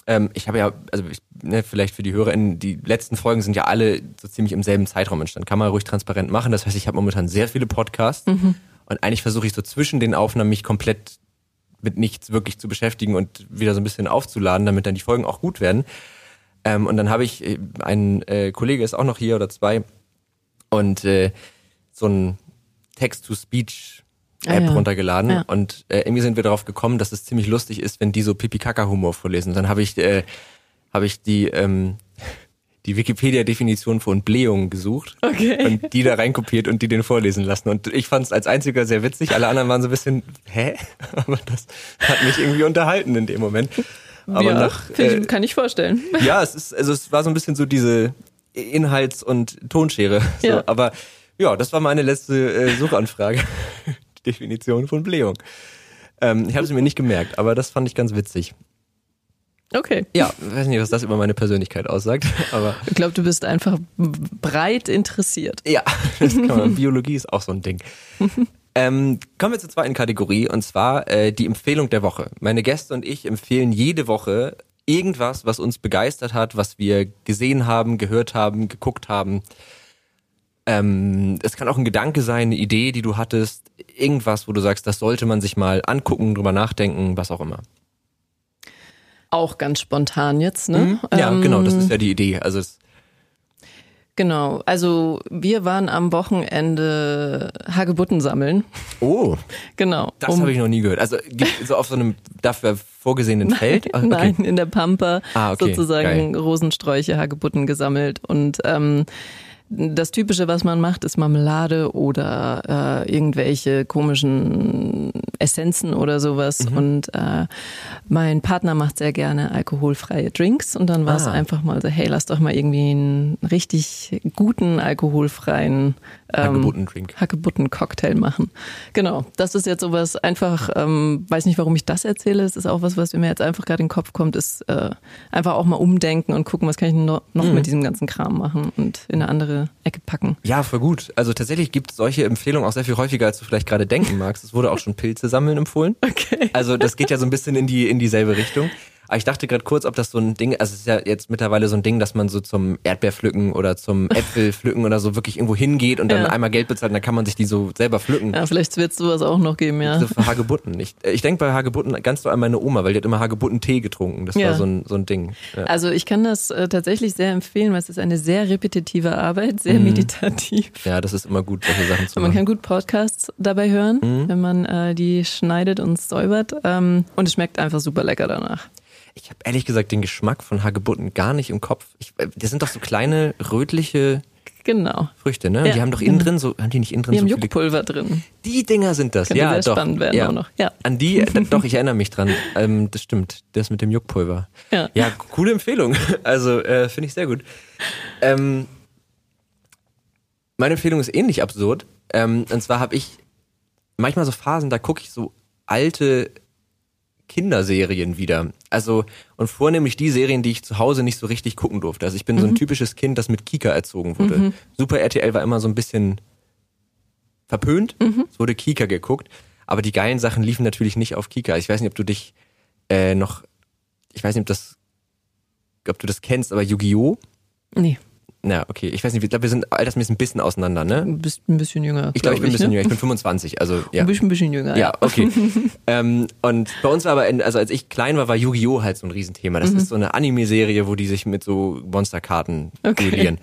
ähm, ich habe ja, also ich, ne, vielleicht für die HörerInnen, die letzten Folgen sind ja alle so ziemlich im selben Zeitraum entstanden. Kann man ruhig transparent machen. Das heißt, ich habe momentan sehr viele Podcasts mhm. und eigentlich versuche ich so zwischen den Aufnahmen mich komplett mit nichts wirklich zu beschäftigen und wieder so ein bisschen aufzuladen, damit dann die Folgen auch gut werden. Ähm, und dann habe ich, äh, ein äh, Kollege ist auch noch hier oder zwei und äh, so ein Text-to-Speech App ah, ja. runtergeladen ja. und äh, irgendwie sind wir darauf gekommen, dass es ziemlich lustig ist, wenn die so Pipi-Kaka-Humor vorlesen. Und dann habe ich, äh, hab ich die, ähm, die Wikipedia-Definition von Blähung gesucht okay. und die da reinkopiert und die den vorlesen lassen. Und ich fand es als einziger sehr witzig. Alle anderen waren so ein bisschen, hä? Aber das hat mich irgendwie unterhalten in dem Moment. Aber ja, nach, äh, kann ich vorstellen. Ja, es ist, also es war so ein bisschen so diese Inhalts- und Tonschere. So. Ja. Aber ja, das war meine letzte äh, Suchanfrage. Definition von Blähung. Ähm, ich habe sie mir nicht gemerkt, aber das fand ich ganz witzig. Okay. Ja, weiß nicht, was das über meine Persönlichkeit aussagt, aber. Ich glaube, du bist einfach breit interessiert. Ja, das kann man. Biologie ist auch so ein Ding. Ähm, kommen wir zur zweiten Kategorie und zwar äh, die Empfehlung der Woche. Meine Gäste und ich empfehlen jede Woche irgendwas, was uns begeistert hat, was wir gesehen haben, gehört haben, geguckt haben. Ähm, es kann auch ein Gedanke sein, eine Idee, die du hattest, irgendwas, wo du sagst, das sollte man sich mal angucken, drüber nachdenken, was auch immer. Auch ganz spontan jetzt, ne? Mhm. Ja, ähm, genau, das ist ja die Idee. Also es Genau, also wir waren am Wochenende Hagebutten sammeln. Oh. Genau. Das um, habe ich noch nie gehört. Also so auf so einem dafür vorgesehenen Feld? Nein, okay. nein in der Pampa ah, okay. sozusagen Geil. Rosensträuche, Hagebutten gesammelt und ähm, das Typische, was man macht, ist Marmelade oder äh, irgendwelche komischen Essenzen oder sowas. Mhm. Und äh, mein Partner macht sehr gerne alkoholfreie Drinks. Und dann war es ah. einfach mal so, hey, lass doch mal irgendwie einen richtig guten alkoholfreien ähm, Hagebutten-Drink. Hagebutten-Cocktail machen. Genau, das ist jetzt sowas einfach, ähm, weiß nicht, warum ich das erzähle. Es ist auch was, was mir jetzt einfach gerade in den Kopf kommt, ist äh, einfach auch mal umdenken und gucken, was kann ich noch, noch mhm. mit diesem ganzen Kram machen und in eine andere Ecke packen. Ja, voll gut. Also tatsächlich gibt es solche Empfehlungen auch sehr viel häufiger, als du vielleicht gerade denken magst. Es wurde auch schon Pilze sammeln empfohlen. Okay. Also das geht ja so ein bisschen in die in dieselbe Richtung. Aber ich dachte gerade kurz, ob das so ein Ding, also es ist ja jetzt mittlerweile so ein Ding, dass man so zum Erdbeerpflücken oder zum Äpfelpflücken oder so wirklich irgendwo hingeht und dann ja. einmal Geld bezahlt und dann kann man sich die so selber pflücken. Ja, vielleicht wird es sowas auch noch geben, ja. So für Hagebutten. Ich, ich denke bei Hagebutten ganz so an meine Oma, weil die hat immer Hagebutten-Tee getrunken. Das ja. war so ein, so ein Ding. Ja. Also ich kann das äh, tatsächlich sehr empfehlen, weil es ist eine sehr repetitive Arbeit, sehr mhm. meditativ. Ja, das ist immer gut, solche Sachen zu machen. Man kann gut Podcasts dabei hören, mhm. wenn man äh, die schneidet und säubert. Ähm, und es schmeckt einfach super lecker danach. Ich habe ehrlich gesagt den Geschmack von Hagebutten gar nicht im Kopf. Ich, äh, das sind doch so kleine rötliche genau. Früchte, ne? Ja, die haben doch innen drin so, haben die nicht innen drin die so haben viele Juckpulver drin. Die Dinger sind das, Könnte ja, sehr doch. spannend werden ja. auch noch. Ja. An die, äh, doch, ich erinnere mich dran. Ähm, das stimmt, das mit dem Juckpulver. Ja, ja coole Empfehlung. Also äh, finde ich sehr gut. Ähm, meine Empfehlung ist ähnlich absurd. Ähm, und zwar habe ich manchmal so Phasen, da gucke ich so alte Kinderserien wieder. Also, und vornehmlich die Serien, die ich zu Hause nicht so richtig gucken durfte. Also ich bin mhm. so ein mhm. typisches Kind, das mit Kika erzogen wurde. Mhm. Super RTL war immer so ein bisschen verpönt. Mhm. Es wurde Kika geguckt. Aber die geilen Sachen liefen natürlich nicht auf Kika. Ich weiß nicht, ob du dich äh, noch, ich weiß nicht, ob das, ob du das kennst, aber Yu-Gi-Oh! Nee. Na, okay. Ich weiß nicht, ich glaube, wir sind altersmäßig ein bisschen auseinander, ne? Du bist ein bisschen jünger. Ich glaube, ich bin ein bisschen ne? jünger. Ich bin 25, also ja. Du bist ein bisschen jünger. Ja, okay. ähm, und bei uns war aber, in, also als ich klein war, war Yu-Gi-Oh! halt so ein Riesenthema. Das mhm. ist so eine Anime-Serie, wo die sich mit so Monsterkarten okay. duellieren.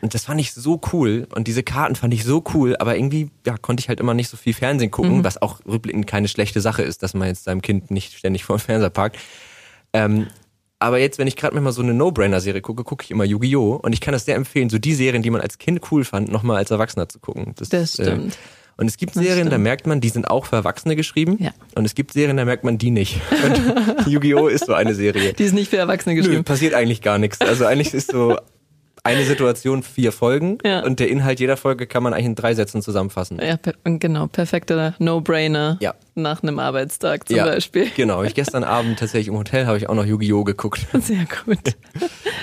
Und das fand ich so cool. Und diese Karten fand ich so cool, aber irgendwie ja, konnte ich halt immer nicht so viel Fernsehen gucken, mhm. was auch rückblickend keine schlechte Sache ist, dass man jetzt seinem Kind nicht ständig vor dem Fernseher parkt. Ähm, aber jetzt, wenn ich gerade mal so eine No-Brainer-Serie gucke, gucke ich immer Yu-Gi-Oh! Und ich kann das sehr empfehlen, so die Serien, die man als Kind cool fand, nochmal als Erwachsener zu gucken. Das, das äh, stimmt. Äh, und es gibt das Serien, stimmt. da merkt man, die sind auch für Erwachsene geschrieben. Ja. Und es gibt Serien, da merkt man die nicht. Und Yu-Gi-Oh! ist so eine Serie. Die ist nicht für Erwachsene geschrieben. Nö, passiert eigentlich gar nichts. Also eigentlich ist so eine Situation, vier Folgen ja. und der Inhalt jeder Folge kann man eigentlich in drei Sätzen zusammenfassen. Ja, per genau, perfekter No-Brainer ja. nach einem Arbeitstag zum ja, Beispiel. Genau, ich gestern Abend tatsächlich im Hotel habe ich auch noch Yu-Gi-Oh! geguckt. Sehr gut.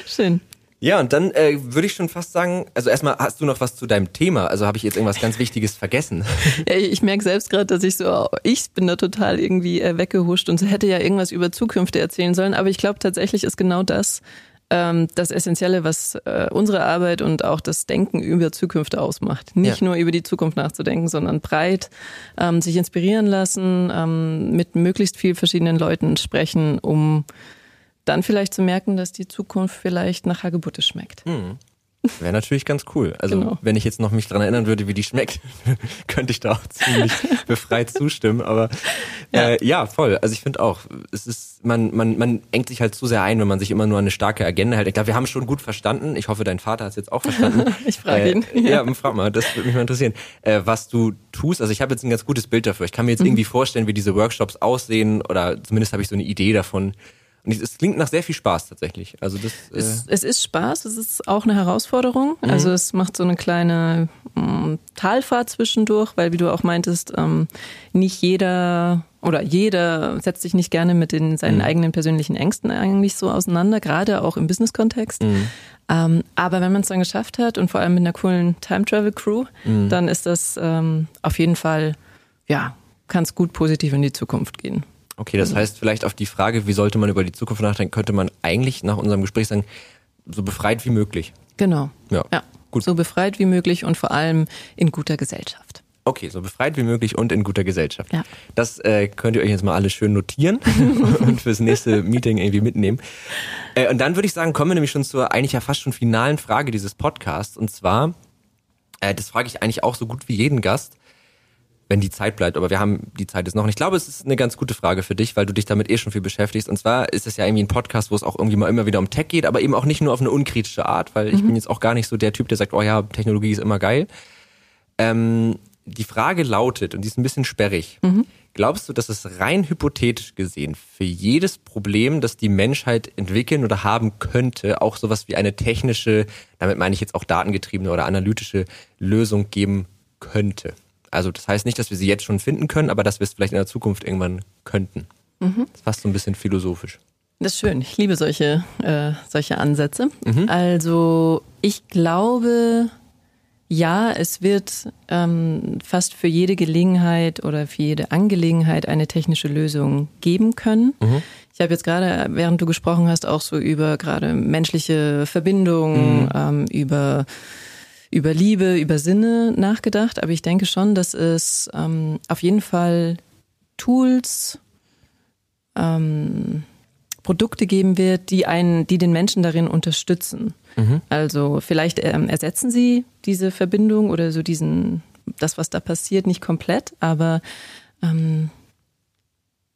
Schön. Ja, und dann äh, würde ich schon fast sagen, also erstmal hast du noch was zu deinem Thema, also habe ich jetzt irgendwas ganz Wichtiges vergessen. Ja, ich merke selbst gerade, dass ich so, ich bin da total irgendwie äh, weggehuscht und hätte ja irgendwas über Zukünfte erzählen sollen, aber ich glaube tatsächlich ist genau das das Essentielle, was äh, unsere Arbeit und auch das Denken über Zukünfte ausmacht. Nicht ja. nur über die Zukunft nachzudenken, sondern breit ähm, sich inspirieren lassen, ähm, mit möglichst viel verschiedenen Leuten sprechen, um dann vielleicht zu merken, dass die Zukunft vielleicht nach Hagebutte schmeckt. Mhm. Wäre natürlich ganz cool. Also genau. wenn ich jetzt noch mich dran erinnern würde, wie die schmeckt, könnte ich da auch ziemlich befreit zustimmen. Aber ja, äh, ja voll. Also ich finde auch, es ist, man, man, man engt sich halt zu sehr ein, wenn man sich immer nur an eine starke Agenda hält. Ich glaube, wir haben schon gut verstanden. Ich hoffe, dein Vater hat es jetzt auch verstanden. ich frage äh, ihn. Ja. ja, frag mal, das würde mich mal interessieren. Äh, was du tust, also ich habe jetzt ein ganz gutes Bild dafür. Ich kann mir jetzt mhm. irgendwie vorstellen, wie diese Workshops aussehen oder zumindest habe ich so eine Idee davon, und es klingt nach sehr viel Spaß tatsächlich. Also das, äh es, es ist Spaß, es ist auch eine Herausforderung. Mhm. Also es macht so eine kleine ähm, Talfahrt zwischendurch, weil wie du auch meintest, ähm, nicht jeder oder jeder setzt sich nicht gerne mit den, seinen mhm. eigenen persönlichen Ängsten eigentlich so auseinander, gerade auch im Business-Kontext. Mhm. Ähm, aber wenn man es dann geschafft hat und vor allem mit einer coolen Time-Travel-Crew, mhm. dann ist das ähm, auf jeden Fall, ja, kann es gut positiv in die Zukunft gehen. Okay, das heißt vielleicht auf die Frage, wie sollte man über die Zukunft nachdenken, könnte man eigentlich nach unserem Gespräch sagen, so befreit wie möglich. Genau. Ja. ja. Gut. So befreit wie möglich und vor allem in guter Gesellschaft. Okay, so befreit wie möglich und in guter Gesellschaft. Ja. Das äh, könnt ihr euch jetzt mal alle schön notieren und fürs nächste Meeting irgendwie mitnehmen. Äh, und dann würde ich sagen, kommen wir nämlich schon zur eigentlich ja fast schon finalen Frage dieses Podcasts. Und zwar, äh, das frage ich eigentlich auch so gut wie jeden Gast wenn die Zeit bleibt, aber wir haben die Zeit jetzt noch. Und ich glaube, es ist eine ganz gute Frage für dich, weil du dich damit eh schon viel beschäftigst. Und zwar ist es ja irgendwie ein Podcast, wo es auch irgendwie mal immer wieder um Tech geht, aber eben auch nicht nur auf eine unkritische Art, weil mhm. ich bin jetzt auch gar nicht so der Typ, der sagt, oh ja, Technologie ist immer geil. Ähm, die Frage lautet, und die ist ein bisschen sperrig, mhm. glaubst du, dass es rein hypothetisch gesehen für jedes Problem, das die Menschheit entwickeln oder haben könnte, auch sowas wie eine technische, damit meine ich jetzt auch datengetriebene oder analytische Lösung geben könnte? Also das heißt nicht, dass wir sie jetzt schon finden können, aber dass wir es vielleicht in der Zukunft irgendwann könnten. Mhm. Das ist fast so ein bisschen philosophisch. Das ist schön. Ich liebe solche, äh, solche Ansätze. Mhm. Also ich glaube, ja, es wird ähm, fast für jede Gelegenheit oder für jede Angelegenheit eine technische Lösung geben können. Mhm. Ich habe jetzt gerade, während du gesprochen hast, auch so über gerade menschliche Verbindungen, mhm. ähm, über über Liebe, über Sinne nachgedacht, aber ich denke schon, dass es ähm, auf jeden Fall Tools, ähm, Produkte geben wird, die einen, die den Menschen darin unterstützen. Mhm. Also vielleicht ähm, ersetzen sie diese Verbindung oder so diesen, das, was da passiert, nicht komplett, aber ähm,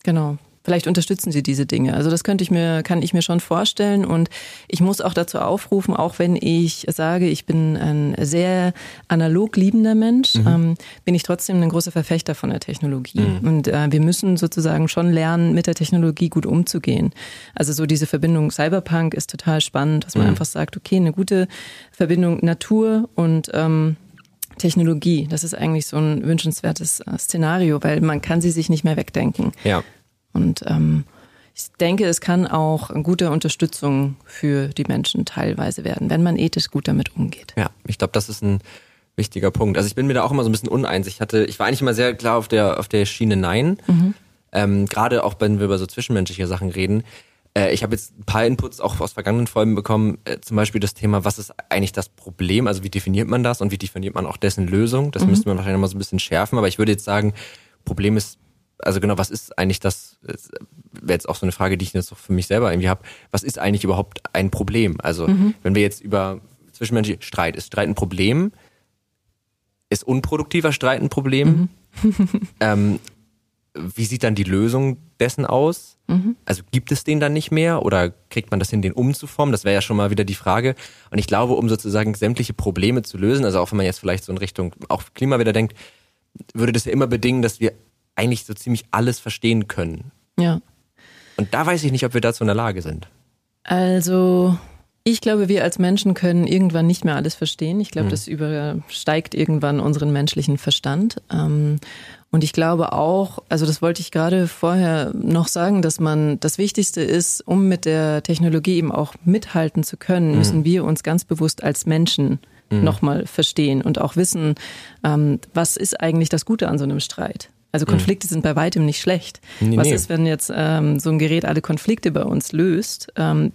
genau, Vielleicht unterstützen sie diese Dinge. Also das könnte ich mir, kann ich mir schon vorstellen. Und ich muss auch dazu aufrufen, auch wenn ich sage, ich bin ein sehr analog liebender Mensch, mhm. ähm, bin ich trotzdem ein großer Verfechter von der Technologie. Mhm. Und äh, wir müssen sozusagen schon lernen, mit der Technologie gut umzugehen. Also so diese Verbindung Cyberpunk ist total spannend, dass man mhm. einfach sagt, okay, eine gute Verbindung Natur und ähm, Technologie. Das ist eigentlich so ein wünschenswertes äh, Szenario, weil man kann sie sich nicht mehr wegdenken. Ja. Und ähm, ich denke, es kann auch eine gute Unterstützung für die Menschen teilweise werden, wenn man ethisch gut damit umgeht. Ja, ich glaube, das ist ein wichtiger Punkt. Also ich bin mir da auch immer so ein bisschen uneins. Ich hatte, ich war eigentlich immer sehr klar auf der auf der Schiene Nein. Mhm. Ähm, Gerade auch wenn wir über so zwischenmenschliche Sachen reden. Äh, ich habe jetzt ein paar Inputs auch aus vergangenen Folgen bekommen, äh, zum Beispiel das Thema, was ist eigentlich das Problem? Also wie definiert man das und wie definiert man auch dessen Lösung? Das mhm. müsste man wahrscheinlich noch mal so ein bisschen schärfen. Aber ich würde jetzt sagen, Problem ist also genau, was ist eigentlich das, wäre jetzt auch so eine Frage, die ich jetzt auch für mich selber irgendwie habe, was ist eigentlich überhaupt ein Problem? Also mhm. wenn wir jetzt über zwischenmenschlichen Streit, ist Streit ein Problem? Ist unproduktiver Streit ein Problem? Mhm. ähm, wie sieht dann die Lösung dessen aus? Mhm. Also gibt es den dann nicht mehr oder kriegt man das hin, den umzuformen? Das wäre ja schon mal wieder die Frage. Und ich glaube, um sozusagen sämtliche Probleme zu lösen, also auch wenn man jetzt vielleicht so in Richtung auch Klima wieder denkt, würde das ja immer bedingen, dass wir eigentlich so ziemlich alles verstehen können. Ja. Und da weiß ich nicht, ob wir dazu in der Lage sind. Also, ich glaube, wir als Menschen können irgendwann nicht mehr alles verstehen. Ich glaube, mhm. das übersteigt irgendwann unseren menschlichen Verstand. Ähm, und ich glaube auch, also das wollte ich gerade vorher noch sagen, dass man das Wichtigste ist, um mit der Technologie eben auch mithalten zu können, mhm. müssen wir uns ganz bewusst als Menschen mhm. nochmal verstehen und auch wissen, ähm, was ist eigentlich das Gute an so einem Streit. Also mhm. Konflikte mhm. sind bei weitem nicht schlecht. Nee, Was nee. ist, wenn jetzt ähm, so ein Gerät alle Konflikte bei uns löst? Ähm,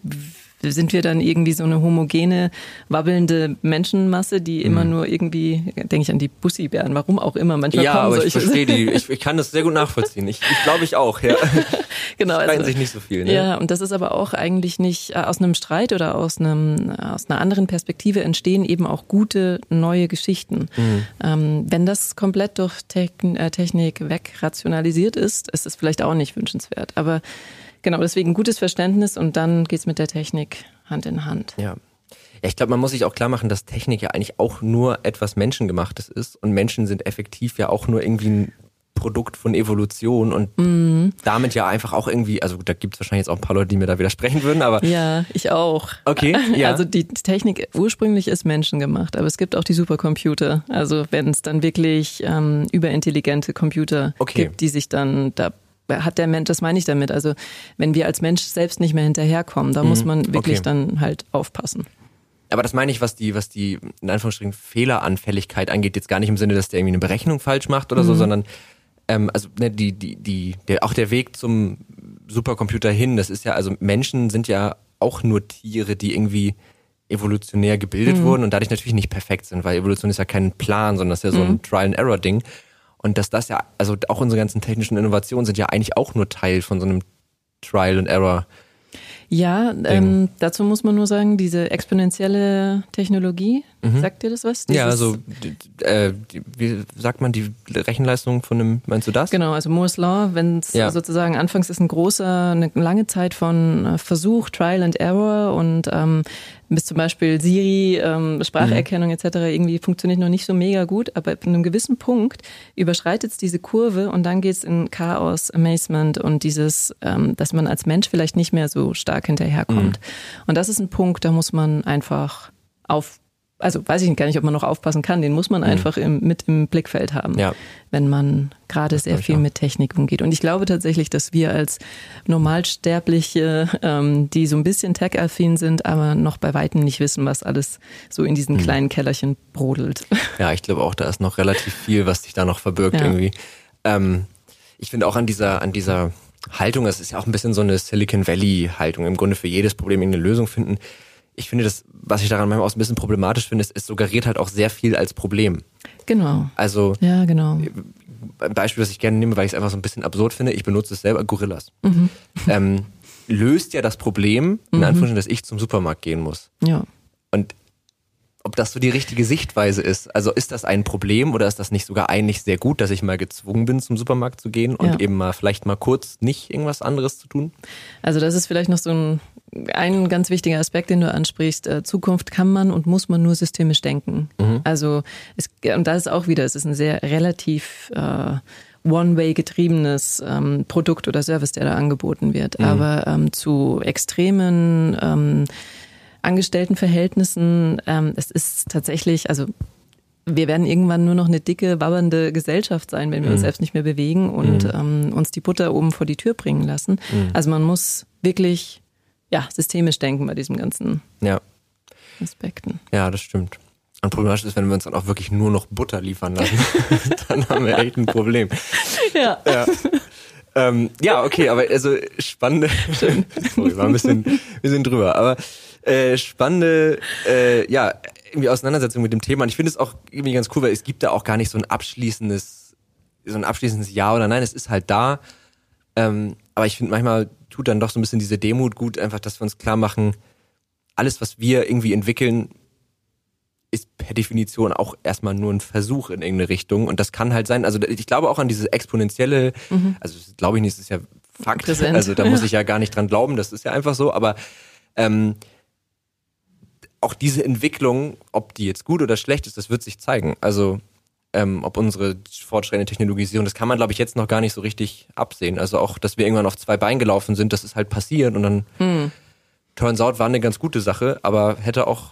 sind wir dann irgendwie so eine homogene, wabbelnde Menschenmasse, die immer mhm. nur irgendwie, denke ich an die Bussibären, warum auch immer, manchmal ja, kommen aber ich verstehe die, ich, ich kann das sehr gut nachvollziehen. Ich, ich glaube ich auch, ja. genau. Also, sich nicht so viel. Ne? Ja, und das ist aber auch eigentlich nicht äh, aus einem Streit oder aus einem aus einer anderen Perspektive entstehen eben auch gute neue Geschichten. Mhm. Ähm, wenn das komplett durch äh, Technik wegrationalisiert ist, ist es vielleicht auch nicht wünschenswert. Aber Genau, deswegen gutes Verständnis und dann geht's mit der Technik Hand in Hand. Ja. Ja, ich glaube, man muss sich auch klar machen, dass Technik ja eigentlich auch nur etwas Menschengemachtes ist und Menschen sind effektiv ja auch nur irgendwie ein Produkt von Evolution und mhm. damit ja einfach auch irgendwie, also da gibt es wahrscheinlich jetzt auch ein paar Leute, die mir da widersprechen würden, aber. Ja, ich auch. Okay. Ja. Also die Technik ursprünglich ist menschengemacht, aber es gibt auch die Supercomputer. Also wenn es dann wirklich ähm, überintelligente Computer okay. gibt, die sich dann da hat der Mensch, das meine ich damit. Also wenn wir als Mensch selbst nicht mehr hinterherkommen, da mhm. muss man wirklich okay. dann halt aufpassen. Aber das meine ich, was die, was die in Anführungsstrichen Fehleranfälligkeit angeht, jetzt gar nicht im Sinne, dass der irgendwie eine Berechnung falsch macht oder mhm. so, sondern ähm, also ne, die, die, die, der, auch der Weg zum Supercomputer hin, das ist ja, also Menschen sind ja auch nur Tiere, die irgendwie evolutionär gebildet mhm. wurden und dadurch natürlich nicht perfekt sind, weil Evolution ist ja kein Plan, sondern das ist ja so ein mhm. Trial-and-Error-Ding. Und dass das ja, also auch unsere ganzen technischen Innovationen sind ja eigentlich auch nur Teil von so einem Trial and Error. Ja, ähm, dazu muss man nur sagen, diese exponentielle Technologie, mhm. sagt dir das was? Dieses ja, also äh, wie sagt man die Rechenleistung von einem, meinst du das? Genau, also Moore's Law, wenn es ja. sozusagen anfangs ist ein großer, eine lange Zeit von äh, Versuch, Trial and Error und ähm, bis zum Beispiel Siri, ähm, Spracherkennung mhm. etc. irgendwie funktioniert noch nicht so mega gut, aber ab einem gewissen Punkt überschreitet es diese Kurve und dann geht es in Chaos, Amazement und dieses, ähm, dass man als Mensch vielleicht nicht mehr so stark hinterherkommt. Mhm. Und das ist ein Punkt, da muss man einfach auf also weiß ich gar nicht, ob man noch aufpassen kann, den muss man mhm. einfach im, mit im Blickfeld haben, ja. wenn man gerade sehr viel mit Technik umgeht. Und ich glaube tatsächlich, dass wir als Normalsterbliche, ähm, die so ein bisschen tech-affin sind, aber noch bei weitem nicht wissen, was alles so in diesen mhm. kleinen Kellerchen brodelt. Ja, ich glaube auch, da ist noch relativ viel, was sich da noch verbirgt ja. irgendwie. Ähm, ich finde auch an dieser, an dieser Haltung, das ist ja auch ein bisschen so eine Silicon Valley-Haltung, im Grunde für jedes Problem eine Lösung finden ich finde das, was ich daran manchmal auch ein bisschen problematisch finde, ist, es suggeriert halt auch sehr viel als Problem. Genau. Also, ja, genau. Ein Beispiel, das ich gerne nehme, weil ich es einfach so ein bisschen absurd finde, ich benutze es selber, Gorillas. Mhm. Ähm, löst ja das Problem, in mhm. Anführungsstrichen, dass ich zum Supermarkt gehen muss. Ja. Und ob das so die richtige Sichtweise ist. Also ist das ein Problem oder ist das nicht sogar eigentlich sehr gut, dass ich mal gezwungen bin, zum Supermarkt zu gehen und ja. eben mal vielleicht mal kurz nicht irgendwas anderes zu tun? Also das ist vielleicht noch so ein, ein ganz wichtiger Aspekt, den du ansprichst. Äh, Zukunft kann man und muss man nur systemisch denken. Mhm. Also es, und da ist auch wieder, es ist ein sehr relativ äh, One-Way getriebenes ähm, Produkt oder Service, der da angeboten wird. Mhm. Aber ähm, zu extremen ähm, Angestelltenverhältnissen, ähm, es ist tatsächlich, also wir werden irgendwann nur noch eine dicke, wabbernde Gesellschaft sein, wenn wir uns selbst nicht mehr bewegen und ähm, uns die Butter oben vor die Tür bringen lassen. Also man muss wirklich ja, systemisch denken bei diesen ganzen Ja. Aspekten. Ja, das stimmt. Und problematisch ist, wenn wir uns dann auch wirklich nur noch Butter liefern lassen, dann haben wir echt ein Problem. Ja. Ja. Ähm, ja, okay, aber also spannende. Sorry, war ein bisschen, wir sind drüber, aber äh, spannende, äh, ja, irgendwie Auseinandersetzung mit dem Thema. Und ich finde es auch irgendwie ganz cool, weil es gibt da auch gar nicht so ein abschließendes, so ein abschließendes Ja oder Nein. Es ist halt da. Ähm, aber ich finde manchmal tut dann doch so ein bisschen diese Demut gut, einfach, dass wir uns klar machen, alles, was wir irgendwie entwickeln, ist per Definition auch erstmal nur ein Versuch in irgendeine Richtung. Und das kann halt sein, also ich glaube auch an diese exponentielle, also das glaube ich nicht, das ist ja Fakt. Präsent. Also da muss ich ja gar nicht dran glauben, das ist ja einfach so. Aber ähm, auch diese Entwicklung, ob die jetzt gut oder schlecht ist, das wird sich zeigen. Also ähm, ob unsere fortschreitende Technologisierung, das kann man, glaube ich, jetzt noch gar nicht so richtig absehen. Also auch, dass wir irgendwann auf zwei Beinen gelaufen sind, das ist halt passiert und dann Hm. turns out war eine ganz gute Sache, aber hätte auch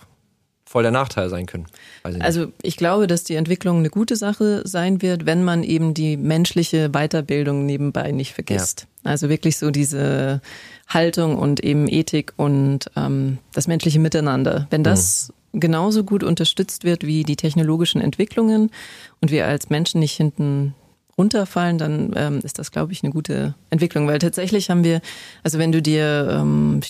voll der Nachteil sein können. Ich. Also ich glaube, dass die Entwicklung eine gute Sache sein wird, wenn man eben die menschliche Weiterbildung nebenbei nicht vergisst. Also wirklich so diese Haltung und eben Ethik und ähm, das menschliche Miteinander. Wenn das genauso gut unterstützt wird wie die technologischen Entwicklungen und wir als Menschen nicht hinten runterfallen, dann ähm, ist das, glaube ich, eine gute Entwicklung. Weil tatsächlich haben wir, also wenn du dir ähm,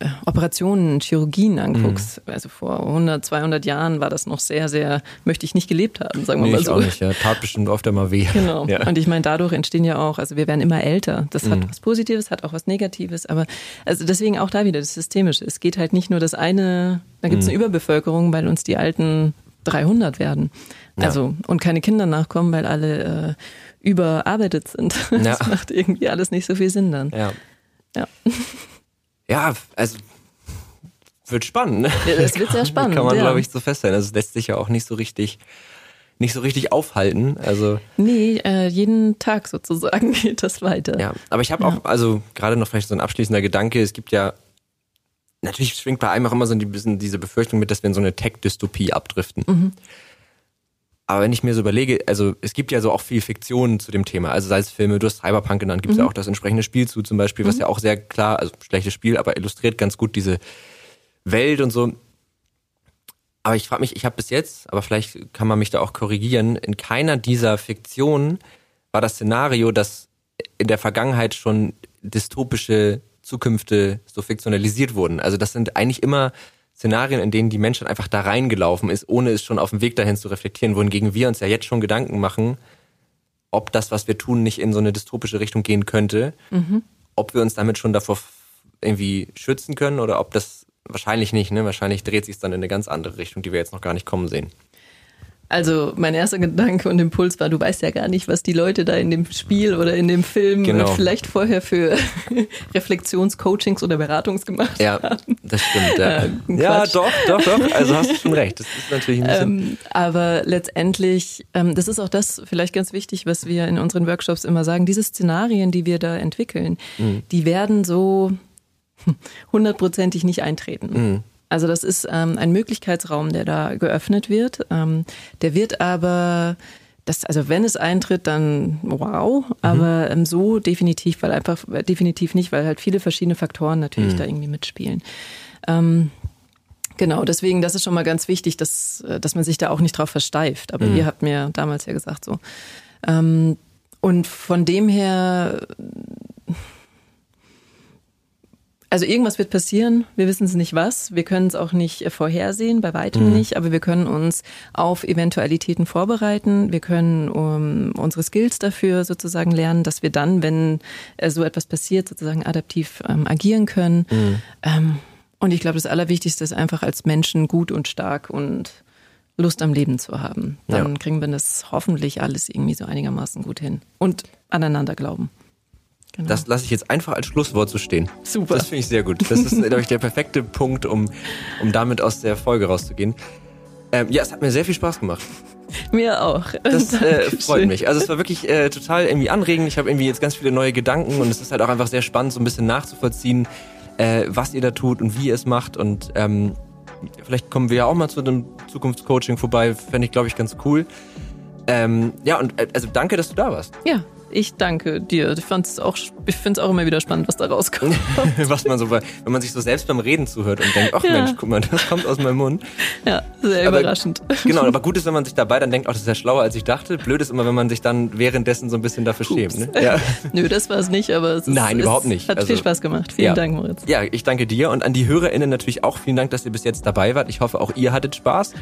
äh, Operationen, Chirurgien anguckst, also vor 100, 200 Jahren war das noch sehr, sehr, möchte ich nicht gelebt haben, sagen wir nee, mal ich so. auch nicht. Ja. Tat bestimmt oft immer weh. Genau. Ja. Und ich meine, dadurch entstehen ja auch, also wir werden immer älter. Das Mhm. hat was Positives, hat auch was Negatives, aber also deswegen auch da wieder das Systemische. Es geht halt nicht nur das eine, da gibt es Mhm. eine Überbevölkerung, weil uns die Alten 300 werden. Ja. Also und keine Kinder nachkommen, weil alle äh, überarbeitet sind. Das Ja. macht irgendwie alles nicht so viel Sinn dann. Ja. Ja. Ja, also wird spannend. Ne? Ja, das wird sehr spannend, Kann man, ja. glaube ich, so feststellen. Also es lässt sich ja auch nicht so richtig, nicht so richtig aufhalten. Also Nee, äh, jeden Tag sozusagen geht das weiter. ja, aber ich habe auch, also gerade noch vielleicht so ein abschließender Gedanke. Es gibt ja natürlich schwingt bei einem auch immer so ein bisschen diese Befürchtung mit, dass wir in so eine Tech-Dystopie abdriften. Aber wenn ich mir so überlege, also es gibt ja so auch viel Fiktion zu dem Thema, also sei es Filme, du hast Cyberpunk genannt, gibt es ja auch das entsprechende Spiel zu zum Beispiel, was ja auch sehr klar, also schlechtes Spiel, aber illustriert ganz gut diese Welt und so. Aber ich frage mich, ich habe bis jetzt, aber vielleicht kann man mich da auch korrigieren, in keiner dieser Fiktionen war das Szenario, dass in der Vergangenheit schon dystopische Zukünfte so fiktionalisiert wurden. Also das sind eigentlich immer Szenarien, in denen die Menschheit einfach da reingelaufen ist, ohne es schon auf dem Weg dahin zu reflektieren, wohingegen wir uns ja jetzt schon Gedanken machen, ob das, was wir tun, nicht in so eine dystopische Richtung gehen könnte, ob wir uns damit schon davor irgendwie schützen können oder ob das wahrscheinlich nicht, ne? Wahrscheinlich dreht sich dann in eine ganz andere Richtung, die wir jetzt noch gar nicht kommen sehen. Also mein erster Gedanke und Impuls war, du weißt ja gar nicht, was die Leute da in dem Spiel oder in dem Film Genau. vielleicht vorher für Reflexionscoachings oder Beratungs gemacht Ja, haben. das stimmt. Ja, Äh, ja doch, doch, doch. Also hast du schon recht. Das ist natürlich ein bisschen. Ähm, aber letztendlich, ähm, das ist auch das vielleicht ganz wichtig, was wir in unseren Workshops immer sagen, diese Szenarien, die wir da entwickeln, die werden so hundertprozentig nicht eintreten. Also das ist ähm, ein Möglichkeitsraum, der da geöffnet wird. Ähm, der wird aber, das, also wenn es eintritt, dann wow, aber ähm, so definitiv, weil einfach äh, definitiv nicht, weil halt viele verschiedene Faktoren natürlich da irgendwie mitspielen. Ähm, Genau, deswegen, das ist schon mal ganz wichtig, dass, äh, dass man sich da auch nicht drauf versteift. Aber ihr habt mir damals ja gesagt so. Ähm, und von dem her, also irgendwas wird passieren, wir wissen es nicht was, wir können es auch nicht äh, vorhersehen, bei weitem nicht, aber wir können uns auf Eventualitäten vorbereiten, wir können um, unsere Skills dafür sozusagen lernen, dass wir dann, wenn äh, so etwas passiert, sozusagen adaptiv ähm, agieren können. Ähm, und ich glaube, das Allerwichtigste ist einfach als Menschen gut und stark und Lust am Leben zu haben. Dann Ja. kriegen wir das hoffentlich alles irgendwie so einigermaßen gut hin. Und aneinander glauben. Genau. Das lasse ich jetzt einfach als Schlusswort so stehen. Super. Das finde ich sehr gut. Das ist, glaube ich, der perfekte Punkt, um, um damit aus der Folge rauszugehen. Ähm, ja, es hat mir sehr viel Spaß gemacht. Mir auch. Das äh, freut mich. Also es war wirklich äh, total irgendwie anregend. Ich habe irgendwie jetzt ganz viele neue Gedanken und es ist halt auch einfach sehr spannend, so ein bisschen nachzuvollziehen, äh, was ihr da tut und wie ihr es macht. Und ähm, vielleicht kommen wir ja auch mal zu dem Zukunftscoaching vorbei. Fände ich, glaube ich, ganz cool. Ähm, ja, und äh, also danke, dass du da warst. Ja, ich danke dir. Ich, fand's auch, ich finde es auch immer wieder spannend, was da rauskommt. was man so, wenn man sich so selbst beim Reden zuhört und denkt, ach ja. Mensch, guck mal, das kommt aus meinem Mund. Ja, sehr aber, überraschend. Genau, aber gut ist, wenn man sich dabei dann denkt, ach, das ist ja schlauer, als ich dachte. Blöd ist immer, wenn man sich dann währenddessen so ein bisschen dafür schämt. Ne? Ja. Nö, das war es nicht, aber es ist, Nein, es überhaupt nicht. Hat also, viel Spaß gemacht. Vielen ja. Dank, Moritz. Ja, ich danke dir und an die HörerInnen natürlich auch vielen Dank, dass ihr bis jetzt dabei wart. Ich hoffe, auch ihr hattet Spaß.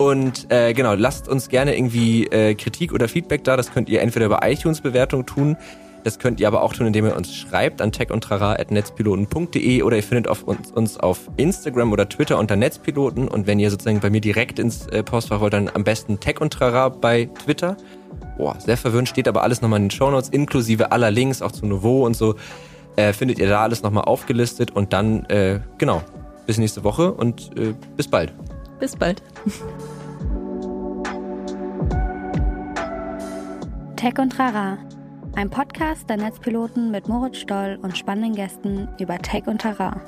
Und äh, genau, lasst uns gerne irgendwie äh, Kritik oder Feedback da. Das könnt ihr entweder über iTunes-Bewertung tun. Das könnt ihr aber auch tun, indem ihr uns schreibt an techundtrara.netzpiloten.de oder ihr findet auf uns, uns, auf Instagram oder Twitter unter Netzpiloten. Und wenn ihr sozusagen bei mir direkt ins äh, Postfach wollt, dann am besten Tech und Trara bei Twitter. Boah, sehr verwirrend, steht aber alles nochmal in den Shownotes, inklusive aller Links, auch zu Nouveau und so. Äh, findet ihr da alles nochmal aufgelistet und dann, äh, genau, bis nächste Woche und äh, bis bald. Bis bald. Tech und Trara, ein Podcast der Netzpiloten mit Moritz Stoll und spannenden Gästen über Tech und Trara.